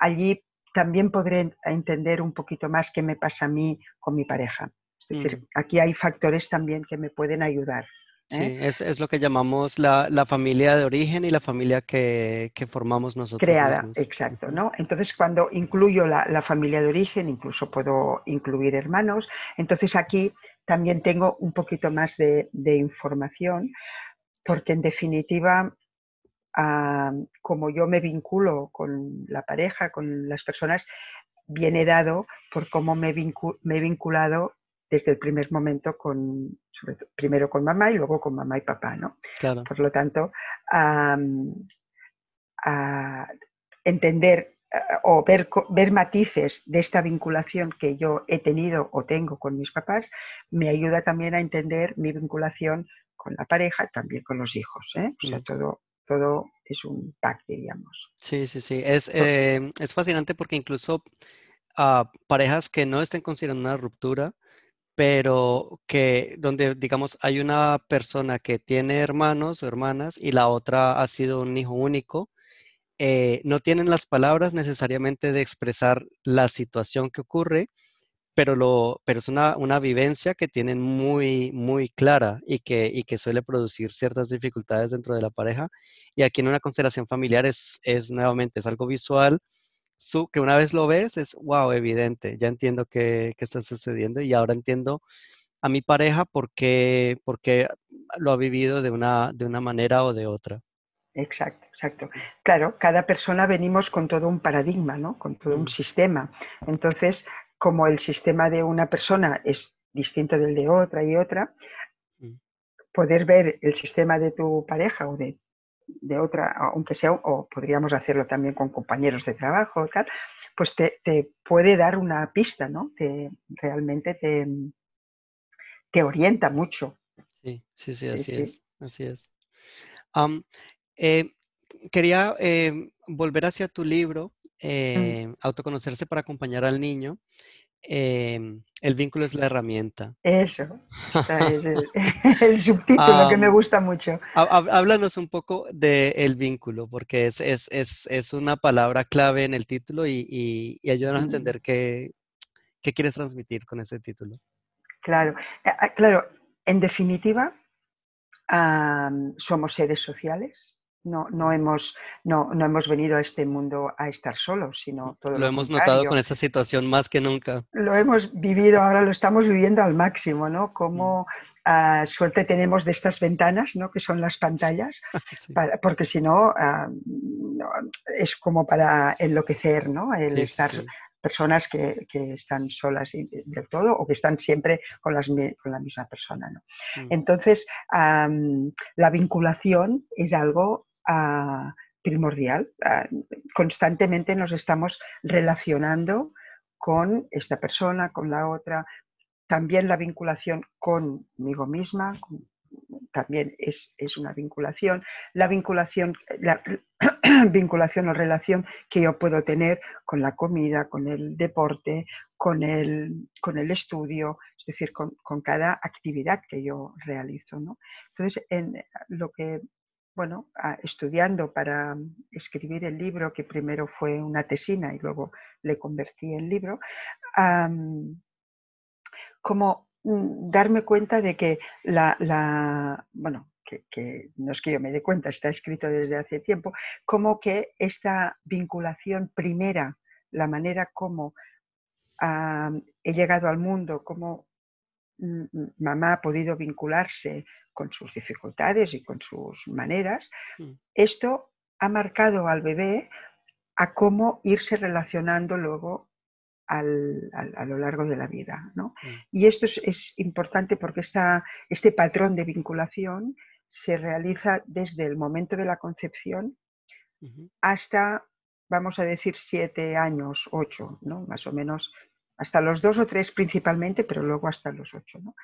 allí también podré entender un poquito más qué me pasa a mí con mi pareja. Es decir, mm. aquí hay factores también que me pueden ayudar. Sí, ¿eh? es, lo que llamamos la, familia de origen y la familia que, formamos nosotros. Creada, exacto, ¿no? Entonces, cuando incluyo la, familia de origen, incluso puedo incluir hermanos, entonces aquí también tengo un poquito más de, información, porque en definitiva, como yo me vinculo con la pareja, con las personas, viene dado por cómo me, me he vinculado desde el primer momento con, primero con mamá y luego con mamá y papá, ¿no? Por lo tanto, entender o ver, ver matices de esta vinculación que yo he tenido o tengo con mis papás me ayuda también a entender mi vinculación con la pareja, también con los hijos. ¿eh? O sea, mm. todo, todo es un pack, diríamos. Sí, sí, sí. Es, eh, es fascinante porque incluso a parejas que no estén considerando una ruptura, pero que donde, digamos, hay una persona que tiene hermanos o hermanas y la otra ha sido un hijo único, eh, no tienen las palabras necesariamente de expresar la situación que ocurre, pero, lo, pero es una, una vivencia que tienen muy, muy clara y que, y que suele producir ciertas dificultades dentro de la pareja. Y aquí en una constelación familiar es, es nuevamente, es algo visual, que una vez lo ves es, wow, evidente, ya entiendo qué, qué, está sucediendo y ahora entiendo a mi pareja por qué, lo ha vivido de una, de una manera o de otra. Exacto, exacto. Claro, cada persona venimos con todo un paradigma, ¿no? Con todo un mm. sistema. Entonces, como el sistema de una persona es distinto del de otra y otra, mm. poder ver el sistema de tu pareja o de de otra, aunque sea, o podríamos hacerlo también con compañeros de trabajo, tal, pues te, puede dar una pista, ¿no? Te, realmente te, te orienta mucho. Sí, sí, sí, así es, así es. Eh, quería em, volver hacia tu libro, mm. eh, Autoconocerse para acompañar al niño. Em, el vínculo es la herramienta. Eso, es el, subtítulo que me gusta mucho. Háblanos un poco del vínculo, porque es, es, es, es, una palabra clave en el título y, y, ayúdanos a entender qué, qué, quieres transmitir con ese título. Claro, claro, en definitiva, somos seres sociales no, no, hemos, no, no, hemos venido a este mundo a estar solos, sino todo lo, lo hemos notado con esta situación más que nunca. Lo hemos vivido, ahora lo estamos viviendo al máximo, ¿no? Como mm. suerte tenemos de estas ventanas, ¿no? Que son las pantallas, porque si no, es como para enloquecer, ¿no? El estar personas que, que, están solas del todo o que están siempre con, las, con la misma persona. ¿no? Mm. Entonces, la vinculación es algo primordial. constantemente nos estamos relacionando con esta persona, con la otra. También la vinculación conmigo misma, también es, una vinculación. La vinculación, la vinculación o relación que yo puedo tener con la comida, con el deporte, con el, con el estudio, es decir, con, cada actividad que yo realizo. Entonces, en lo que bueno, estudiando para escribir el libro, que primero fue una tesina y luego le convertí en libro, como mm, darme cuenta de que la, bueno, que, no es que yo me dé cuenta, está escrito desde hace tiempo, como que esta vinculación primera, la manera como he llegado al mundo, como mamá ha podido vincularse con sus dificultades y con sus maneras, mm. esto ha marcado al bebé a cómo irse relacionando luego a lo largo de la vida. Mm. Y esto es, importante porque este patrón de vinculación se realiza desde el momento de la concepción hasta, vamos a decir, siete años, ocho, ¿no? más o menos hasta los dos o tres principalmente, pero luego hasta los ocho. ¿no?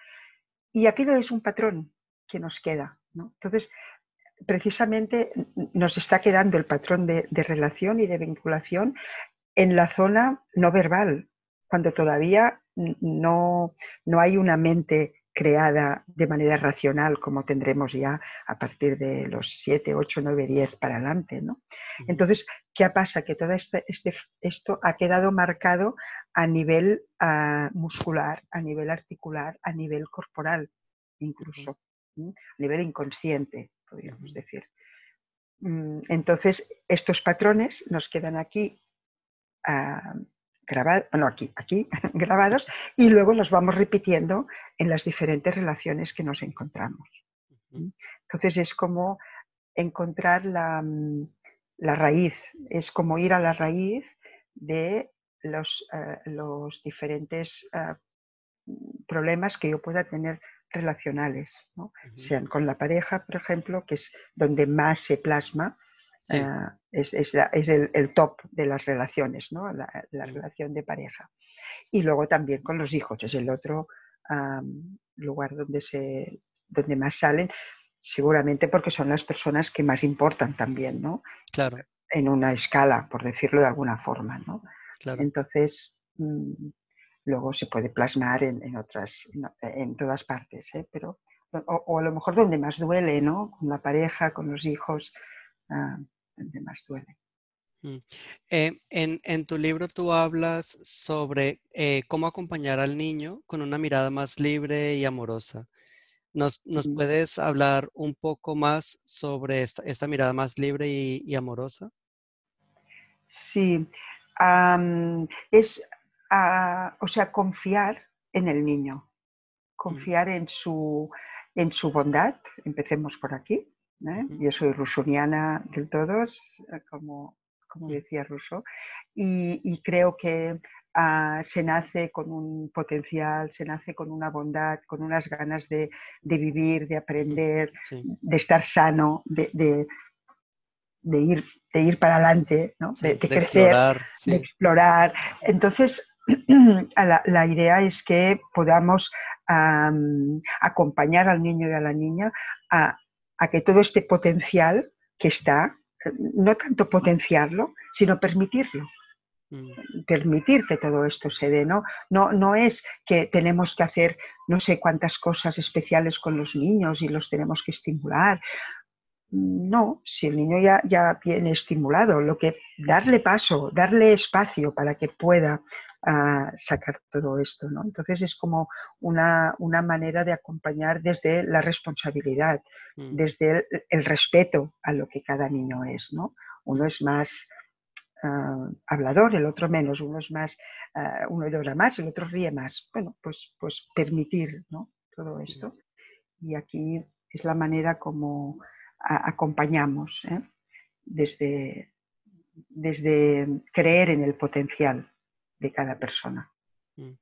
Y aquello es un patrón que nos queda. ¿no? Entonces, precisamente nos está quedando el patrón de, de, relación y de vinculación en la zona no verbal, cuando todavía no, no hay una mente creada de manera racional como tendremos ya a partir de los 7, 8, 9, 10 para adelante. ¿no? Entonces, ¿qué pasa? Que todo este, este, esto ha quedado marcado a nivel ah, muscular, a nivel articular, a nivel corporal, incluso, a nivel inconsciente, podríamos decir. Mm, entonces, estos patrones nos quedan aquí uh, grabados, bueno, aquí, aquí grabados, y luego los vamos repitiendo en las diferentes relaciones que nos encontramos. Entonces es como encontrar la, la raíz, es como ir a la raíz de los, eh, los diferentes eh, problemas que yo pueda tener relacionales, sean con la pareja, por ejemplo, que es donde más se plasma, eh, es, es, el, top de las relaciones, ¿no? la, relación de pareja. Y luego también con los hijos, es el otro lugar donde, se, donde más salen, seguramente porque son las personas que más importan también, ¿no? Claro. En una escala, por decirlo de alguna forma, ¿no? Entonces, mm, luego se puede plasmar en, otras, en, todas partes, ¿eh? pero, o, a lo mejor donde más duele, ¿no? Con la pareja, con los hijos, ah, donde más duele. Mm. Eh, en, tu libro tú hablas sobre eh, cómo acompañar al niño con una mirada más libre y amorosa. ¿Nos, puedes hablar un poco más sobre esta, mirada más libre y amorosa? Sí, es, ah, o sea, confiar en el niño, mm. confiar en su, en su bondad, empecemos por aquí. ¿Eh? Yo soy rusoniana del todo, eh, como, como mm. decía Russo, y, creo que ah, se nace con un potencial, se nace con una bondad, con unas ganas de, vivir, de aprender, de estar sano, de, de ir, de ir para adelante, de, crecer, de explorar. Entonces, la, idea es que podamos acompañar al niño y a la niña a, que todo este potencial que está, no tanto potenciarlo, sino permitirlo. Mm. Permitir que todo esto se dé, ¿no? ¿no? No es que tenemos que hacer no sé cuántas cosas especiales con los niños y los tenemos que estimular. No, si el niño ya, ya viene estimulado, lo que darle paso, darle espacio para que pueda a sacar todo esto. ¿no? Entonces es como una, manera de acompañar desde la responsabilidad, mm. desde el, respeto a lo que cada niño es. ¿no? Uno es más ah, hablador, el otro menos, uno es más, uh, uno llora más, el otro ríe más. Bueno, pues, pues permitir ¿no? todo esto. Y aquí es la manera como acompañamos, ¿eh? desde, desde creer en el potencial de cada persona. Mm,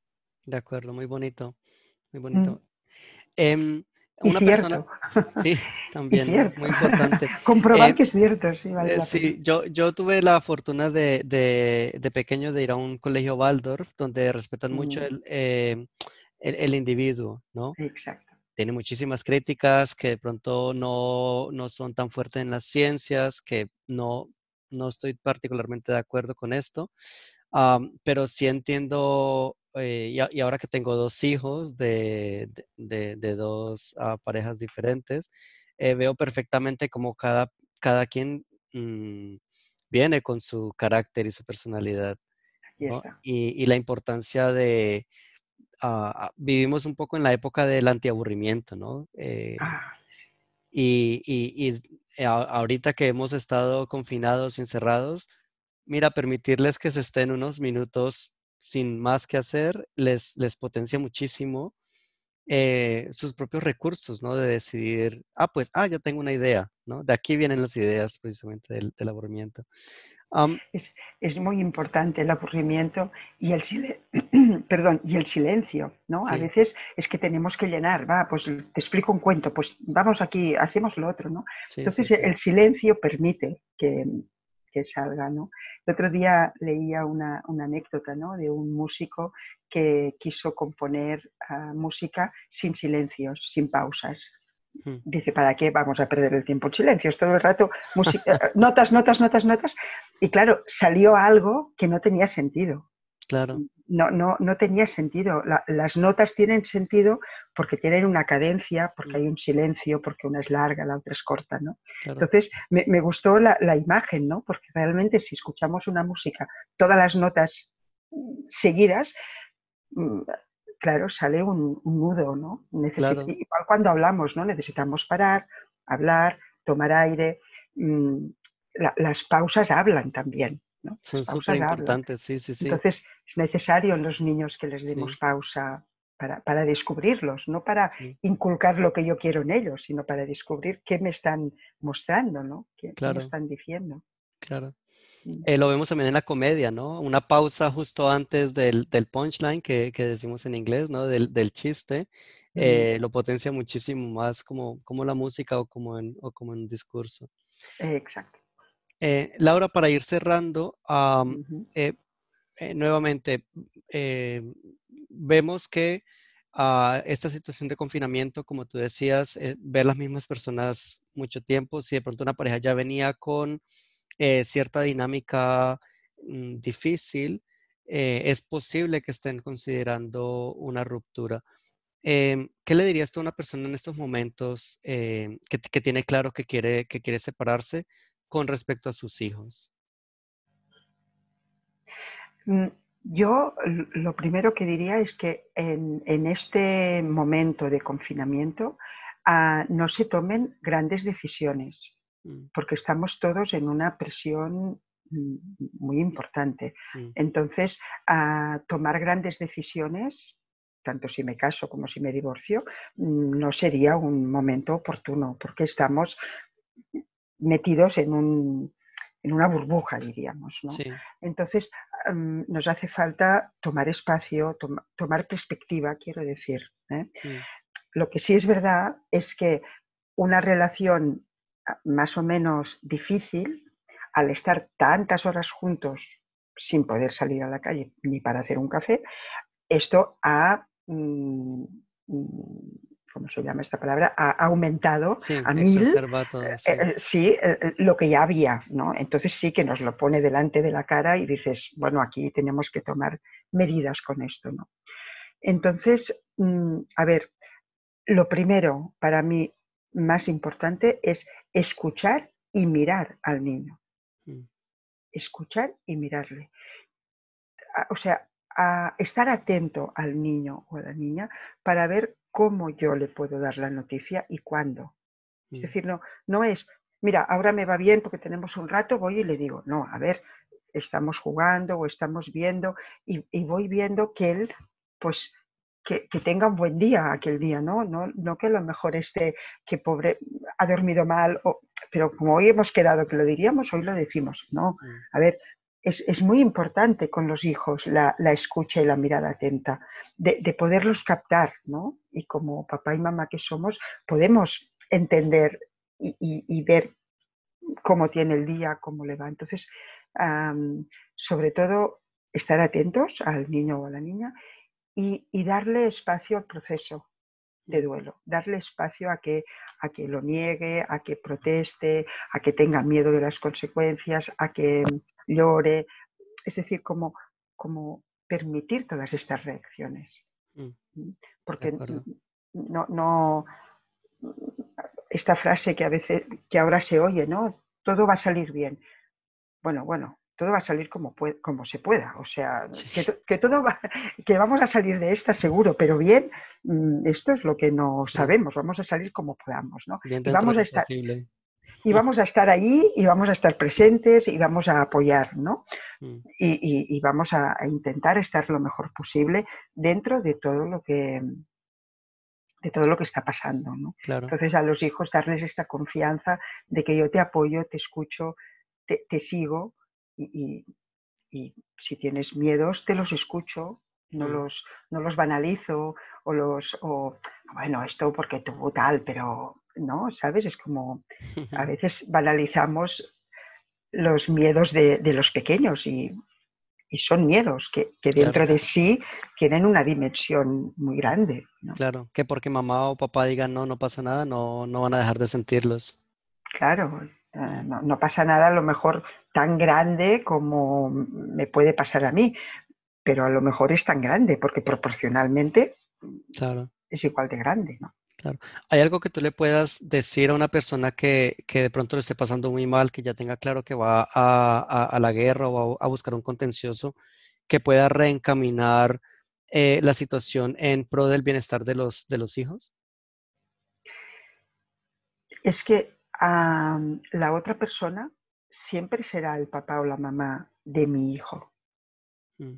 de acuerdo, muy bonito, muy bonito. Mm. Em, una persona, sí, también, muy, importante. Comprobar eh, que es cierto, sí, eh, sí yo, yo tuve la fortuna de, de, pequeño de ir a un colegio Waldorf donde respetan mucho mm. em, el, el, individuo, ¿no? Exacto. Tiene muchísimas críticas que de pronto no, no son tan fuertes en las ciencias, que no, no estoy particularmente de acuerdo con esto, pero sí entiendo, eh, y, ahora que tengo dos hijos de, dos ah, parejas diferentes, eh, veo perfectamente cómo cada, cada quien mm, viene con su carácter y su personalidad. Y, la importancia de... Ah, ah, vivimos un poco en la época del antiaburrimiento, ¿no? Eh, y, y ahorita que hemos estado confinados, encerrados, mira, permitirles que se estén unos minutos sin más que hacer les, les potencia muchísimo eh, sus propios recursos, ¿no? De decidir, ah, pues, ah, ya tengo una idea, ¿no? De aquí vienen las ideas precisamente del, aburrimiento. es, muy importante el aburrimiento y el, Perdón, y el silencio, ¿no? A veces es que tenemos que llenar, va, pues te explico un cuento, pues vamos aquí, hacemos lo otro, ¿no? Entonces el silencio permite que, que salga, ¿no? El otro día leía una, anécdota, ¿no? De un músico que quiso componer ah, música sin silencios, sin pausas. Hmm. Dice, ¿para qué vamos a perder el tiempo en silencios? Todo el rato, música, notas, notas, notas, notas. Y claro, salió algo que no tenía sentido. Claro. No, no, no tenía sentido. las notas tienen sentido porque tienen una cadencia, porque mm. hay un silencio, porque una es larga, la otra es corta, ¿no? Entonces, me, gustó la, imagen, ¿no? Porque realmente si escuchamos una música, todas las notas seguidas, mm, claro, sale un, nudo, ¿no? Igual cuando hablamos, ¿no? Necesitamos parar, hablar, tomar aire. Mm, las pausas hablan también. Son súper importantes, sí, sí, sí. Entonces, es necesario en los niños que les demos pausa para, descubrirlos, no para inculcar lo que yo quiero en ellos, sino para descubrir qué me están mostrando, ¿no? ¿Qué, me están diciendo? Claro. Eh, lo vemos también en la comedia, ¿no? Una pausa justo antes del, punchline que, decimos en inglés, ¿no? Del, chiste, eh, lo potencia muchísimo más como, como la música o como en, o como en un discurso. exacto. Eh, Laura, para ir cerrando, eh, eh, nuevamente, vemos que ah, esta situación de confinamiento, como tú decías, ver las mismas personas mucho tiempo, si de pronto una pareja ya venía con cierta dinámica mm, difícil, es posible que estén considerando una ruptura. Em, ¿Qué le dirías tú a una persona en estos momentos que, que, tiene claro que quiere, que quiere separarse, con respecto a sus hijos? Mm, yo lo primero que diría es que en, este momento de confinamiento ah, no se tomen grandes decisiones, mm. porque estamos todos en una presión mm, muy importante. Entonces, a tomar grandes decisiones, tanto si me caso como si me divorcio, no sería un momento oportuno, porque estamos metidos en, un, en una burbuja, diríamos. ¿no? Entonces, nos hace falta tomar espacio, tomar perspectiva, quiero decir. ¿eh? Lo que sí es verdad es que una relación ah, más o menos difícil al estar tantas horas juntos sin poder salir a la calle ni para hacer un café, esto ha, mm, mm, ¿cómo se llama esta palabra? Ha aumentado a mil, eh, sí, eh, sí lo que ya había, ¿no? Entonces sí que nos lo pone delante de la cara y dices, bueno, aquí tenemos que tomar medidas con esto, ¿no? Entonces, mm, a ver, lo primero para mí más importante es escuchar y mirar al niño. Mm. Escuchar y mirarle. O sea, a estar atento al niño o a la niña para ver cómo yo le puedo dar la noticia y cuándo. Es mm. decir, no, no es, mira, ahora me va bien porque tenemos un rato, voy y le digo, no, a ver, estamos jugando o estamos viendo y, y voy viendo que él pues que, tenga un buen día aquel día, ¿no? ¿no? No que a lo mejor esté, que pobre, ha dormido mal, o, pero como hoy hemos quedado que lo diríamos, hoy lo decimos, ¿no? Mm. A ver, es, muy importante con los hijos la, escucha y la mirada atenta, de, poderlos captar, ¿no? Y como papá y mamá que somos, podemos entender y, ver cómo tiene el día, cómo le va. Entonces, sobre todo, estar atentos al niño o a la niña y, darle espacio al proceso de duelo, darle espacio a que, a que lo niegue, a que proteste, a que tenga miedo de las consecuencias, a que llore, es decir, como, como permitir todas estas reacciones. Mm. Porque no, no, esta frase que a veces, que ahora se oye, ¿no? Todo va a salir bien. Bueno, bueno, todo va a salir como, como se pueda. O sea, que, todo va, que vamos a salir de esta seguro, pero bien, mm, esto es lo que no sabemos, vamos a salir como podamos, ¿no? y vamos a estar, y vamos a estar ahí y vamos a estar presentes y vamos a apoyar, ¿no? Mm. Y, vamos a, intentar estar lo mejor posible dentro de todo lo que de todo lo que está pasando, ¿no? Entonces a los hijos darles esta confianza de que yo te apoyo, te escucho, te sigo, y, si tienes miedos, te los escucho, no, mm. los, no los banalizo o los, o, bueno, esto porque tuvo tal, pero no, ¿sabes? Es como a veces banalizamos los miedos de, los pequeños y, son miedos que, dentro de sí tienen una dimensión muy grande. Claro, que porque mamá o papá digan no, no pasa nada, no, no van a dejar de sentirlos. Claro, eh, no, pasa nada a lo mejor tan grande como me puede pasar a mí, pero a lo mejor es tan grande porque proporcionalmente es igual de grande, ¿no? Claro. ¿Hay algo que tú le puedas decir a una persona que, de pronto le esté pasando muy mal, que ya tenga claro que va a, la guerra o a, buscar un contencioso, que pueda reencaminar eh, la situación en pro del bienestar de los, de los hijos? Es que la otra persona siempre será el papá o la mamá de mi hijo. Mm.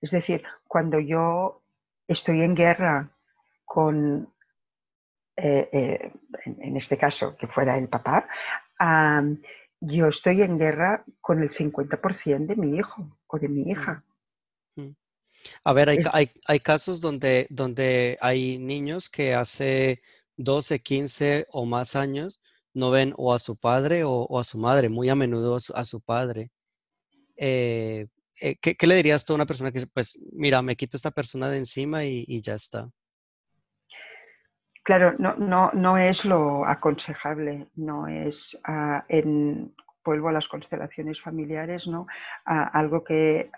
Es decir, cuando yo estoy en guerra con, eh, eh, en, este caso, que fuera el papá, yo estoy en guerra con el 50% de mi hijo o de mi hija. Mm. Mm. A ver, hay, hay, casos donde, donde hay niños que hace 12, 15 o más años no ven o a su padre o, a su madre, muy a menudo a su, padre. Eh, eh, ¿qué, le dirías tú a una persona que, pues, mira, me quito esta persona de encima y, ya está? Claro, no, no, no es lo aconsejable, no es ah, en, vuelvo a las constelaciones familiares, ¿no? Ah, algo que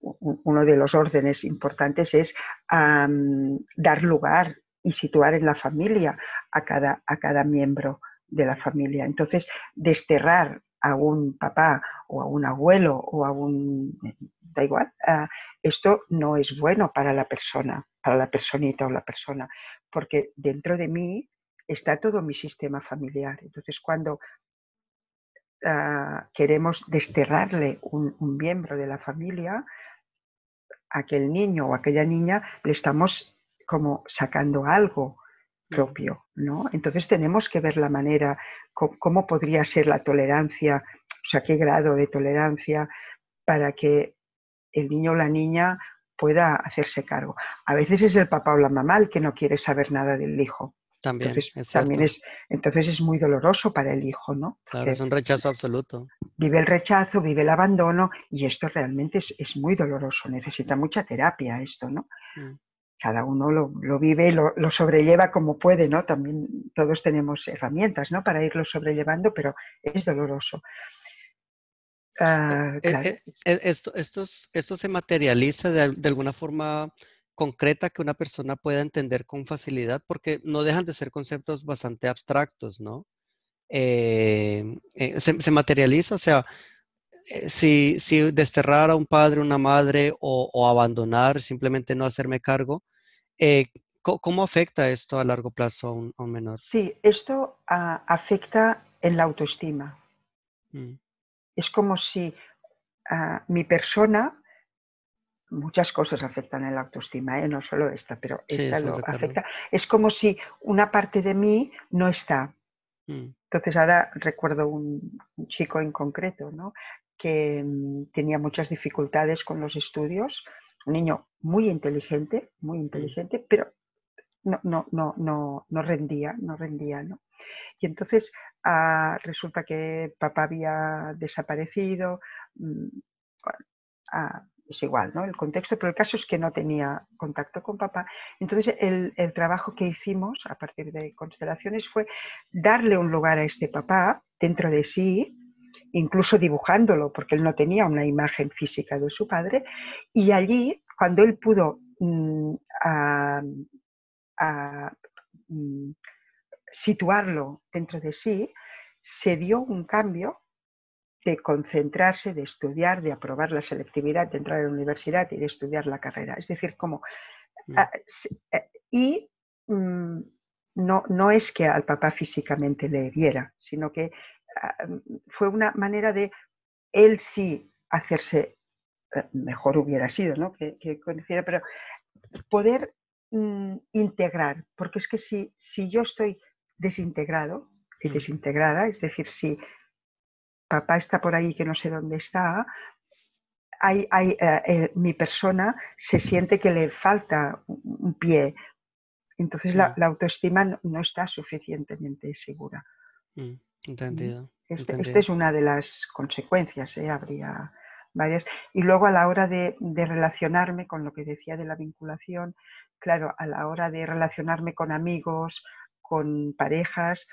uno de los órdenes importantes es dar lugar y situar en la familia a cada, a cada miembro de la familia. Entonces, desterrar a un papá o a un abuelo o a un... da igual, ah, esto no es bueno para la persona, para la personita o la persona, porque dentro de mí está todo mi sistema familiar. Entonces, cuando ah, queremos desterrarle un, un miembro de la familia, aquel niño o aquella niña le estamos como sacando algo propio, ¿no? Entonces tenemos que ver la manera, cómo, podría ser la tolerancia, o sea, qué grado de tolerancia para que el niño o la niña pueda hacerse cargo. A veces es el papá o la mamá el que no quiere saber nada del hijo. También, entonces, es también es, entonces es muy doloroso para el hijo, ¿no? Claro, es un rechazo absoluto. Vive el rechazo, vive el abandono y esto realmente es, es muy doloroso, necesita mucha terapia esto, ¿no? Mm. Cada uno lo, lo vive y lo, lo, sobrelleva como puede, ¿no? También todos tenemos herramientas, ¿no? Para irlo sobrellevando, pero es doloroso. Uh, claro. esto, esto, esto, se materializa de, de alguna forma concreta que una persona pueda entender con facilidad, porque no dejan de ser conceptos bastante abstractos, ¿no? Eh, eh, se, se, materializa, o sea, eh, si, si, desterrar a un padre, una madre o, o abandonar, simplemente no hacerme cargo, ¿cómo afecta esto a largo plazo a un, a un menor? Sí, esto uh, afecta en la autoestima. Mm. Es como si uh, mi persona muchas cosas afectan en la autoestima, ¿eh? no solo esta, pero sí, esta lo acuerdo. afecta. Es como si una parte de mí no está. Mm. Entonces ahora recuerdo un, un chico en concreto, ¿no? Que mm, tenía muchas dificultades con los estudios, un niño muy inteligente, muy inteligente, pero no, no, no, no, no rendía, no rendía, ¿no? Y entonces ah, resulta que papá había desaparecido, mm, ah, es igual, ¿no? El contexto, pero el caso es que no tenía contacto con papá. Entonces, el, el, trabajo que hicimos a partir de constelaciones fue darle un lugar a este papá dentro de sí, incluso dibujándolo, porque él no tenía una imagen física de su padre, y allí, cuando él pudo a, a, mmm, situarlo dentro de sí, se dio un cambio de concentrarse, de estudiar, de aprobar la selectividad, de entrar a la universidad y de estudiar la carrera. Es decir, como... Mm. Uh, y um, no, no es que al papá físicamente le viera, sino que fue una manera de él sí hacerse, uh, mejor hubiera sido, ¿no? Que, que conociera, pero poder um, integrar, porque es que si, si yo estoy desintegrado y Mm. desintegrada, es decir, si papá está por ahí que no sé dónde está, hay, hay, eh, eh, mi persona se siente que le falta un, pie. Entonces la, la autoestima no, no, está suficientemente segura. Mm, entendido. Este, entendido. Esta es una de las consecuencias, ¿eh? habría varias. Y luego a la hora de, de relacionarme con lo que decía de la vinculación, claro, a la hora de relacionarme con amigos, con parejas,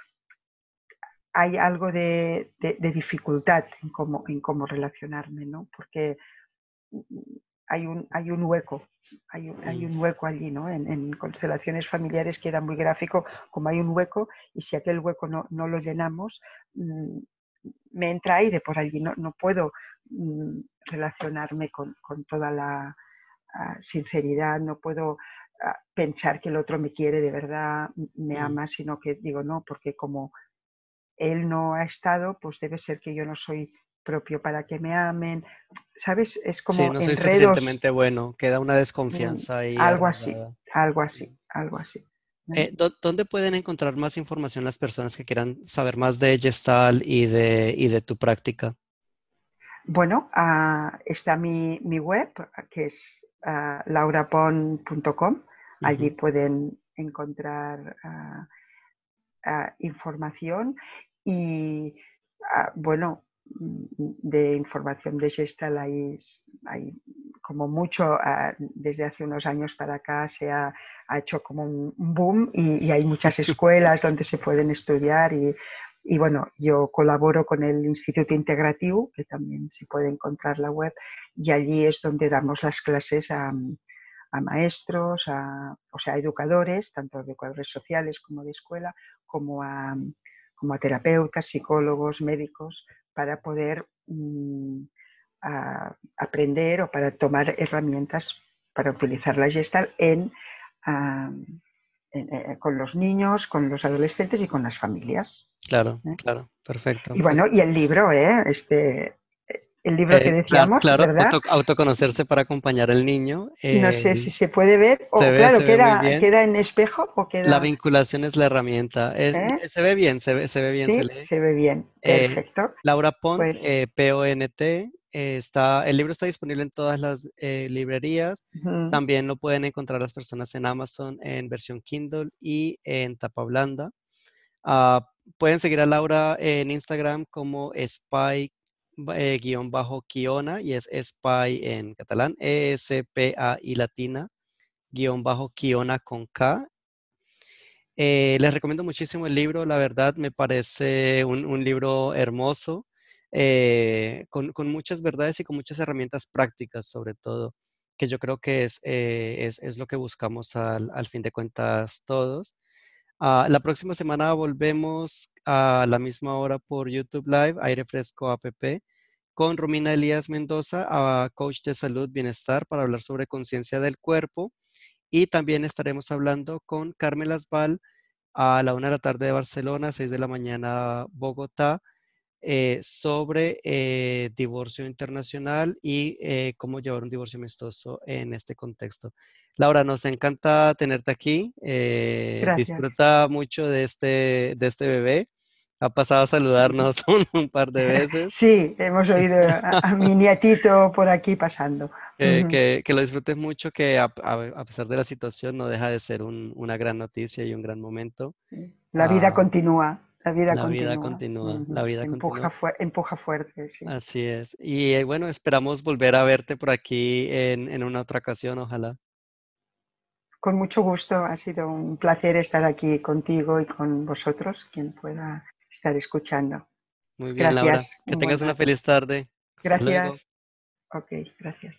hay algo de, de, de, dificultad en cómo, en cómo relacionarme, ¿no? Porque hay un, hay un hueco, hay un, hay un hueco allí, ¿no? En, en, constelaciones familiares queda muy gráfico como hay un hueco y si aquel hueco no, no lo llenamos, mmm, me entra aire por allí, no, no puedo mmm, relacionarme con, con, toda la uh, sinceridad, no puedo uh, pensar que el otro me quiere de verdad, me ama, sino que digo no, porque como él no ha estado, pues debe ser que yo no soy propio para que me amen. ¿Sabes? Es como sí, no soy enredos. suficientemente bueno, queda una desconfianza ahí. Algo así, algo así, algo así. Eh, ¿Dónde pueden encontrar más información las personas que quieran saber más de Gestal y de, y de tu práctica? Bueno, uh, está mi, mi, web, que es uh, laurapon.com. Allí uh -huh. pueden encontrar uh, información y, bueno, de información de Gestal hay, hay como mucho, desde hace unos años para acá se ha, ha hecho como un boom y, y, hay muchas escuelas donde se pueden estudiar y, y, bueno, yo colaboro con el Instituto Integrativo, que también se puede encontrar la web, y allí es donde damos las clases a, a maestros, a, o sea, a educadores, tanto de educadores sociales como de escuela, como a, como a terapeutas, psicólogos, médicos, para poder mmm, a, aprender o para tomar herramientas para utilizar la gestal en, uh, en, eh, con los niños, con los adolescentes y con las familias. Claro, ¿eh? claro, perfecto. Y bueno, y el libro, ¿eh? este, el libro que decíamos, claro, claro ¿verdad? Auto, autoconocerse para acompañar al niño. Eh, no sé si se puede ver, o ve, claro, queda, queda, en espejo o queda... La vinculación es la herramienta. Es, ¿Eh? Se ve bien, se ve, se ve bien, sí, se lee. Se ve bien, perfecto. Eh, Laura Pont, pues... P-O-N-T, está, el libro está disponible en todas las eh, librerías. También lo pueden encontrar las personas en Amazon en versión Kindle y en tapa blanda. Ah, pueden seguir a Laura en Instagram como spy eh, guion bajo Kiona y es spy en catalán, E-S-P-A-I latina, guion bajo Kiona con K. Eh, les recomiendo muchísimo el libro, la verdad me parece un, libro hermoso, eh, con, muchas verdades y con muchas herramientas prácticas sobre todo, que yo creo que es, es, lo que buscamos al, al fin de cuentas todos. Ah, la próxima semana volvemos a la misma hora por YouTube Live, Aire Fresco App, con Romina Elías Mendoza, coach de salud bienestar, para hablar sobre conciencia del cuerpo. Y también estaremos hablando con Carmen Lasval a la una de la tarde de Barcelona, seis de la mañana Bogotá, eh, sobre eh, divorcio internacional y eh, cómo llevar un divorcio amistoso en este contexto. Laura, nos encanta tenerte aquí. disfruta mucho de este, de este bebé. Ha pasado a saludarnos un, par de veces. Sí, hemos oído a, mi nietito por aquí pasando. Que, lo disfrutes mucho, que a, pesar de la situación no deja de ser una gran noticia y un gran momento. La vida ah, continúa. La vida continúa. La vida empuja, empuja fuerte, sí. Así es. Y eh, bueno, esperamos volver a verte por aquí en, una otra ocasión, ojalá. Con mucho gusto. Ha sido un placer estar aquí contigo y con vosotros, quien pueda estar escuchando. Muy bien, Laura. Que tengas una feliz tarde. Gracias. Ok, gracias.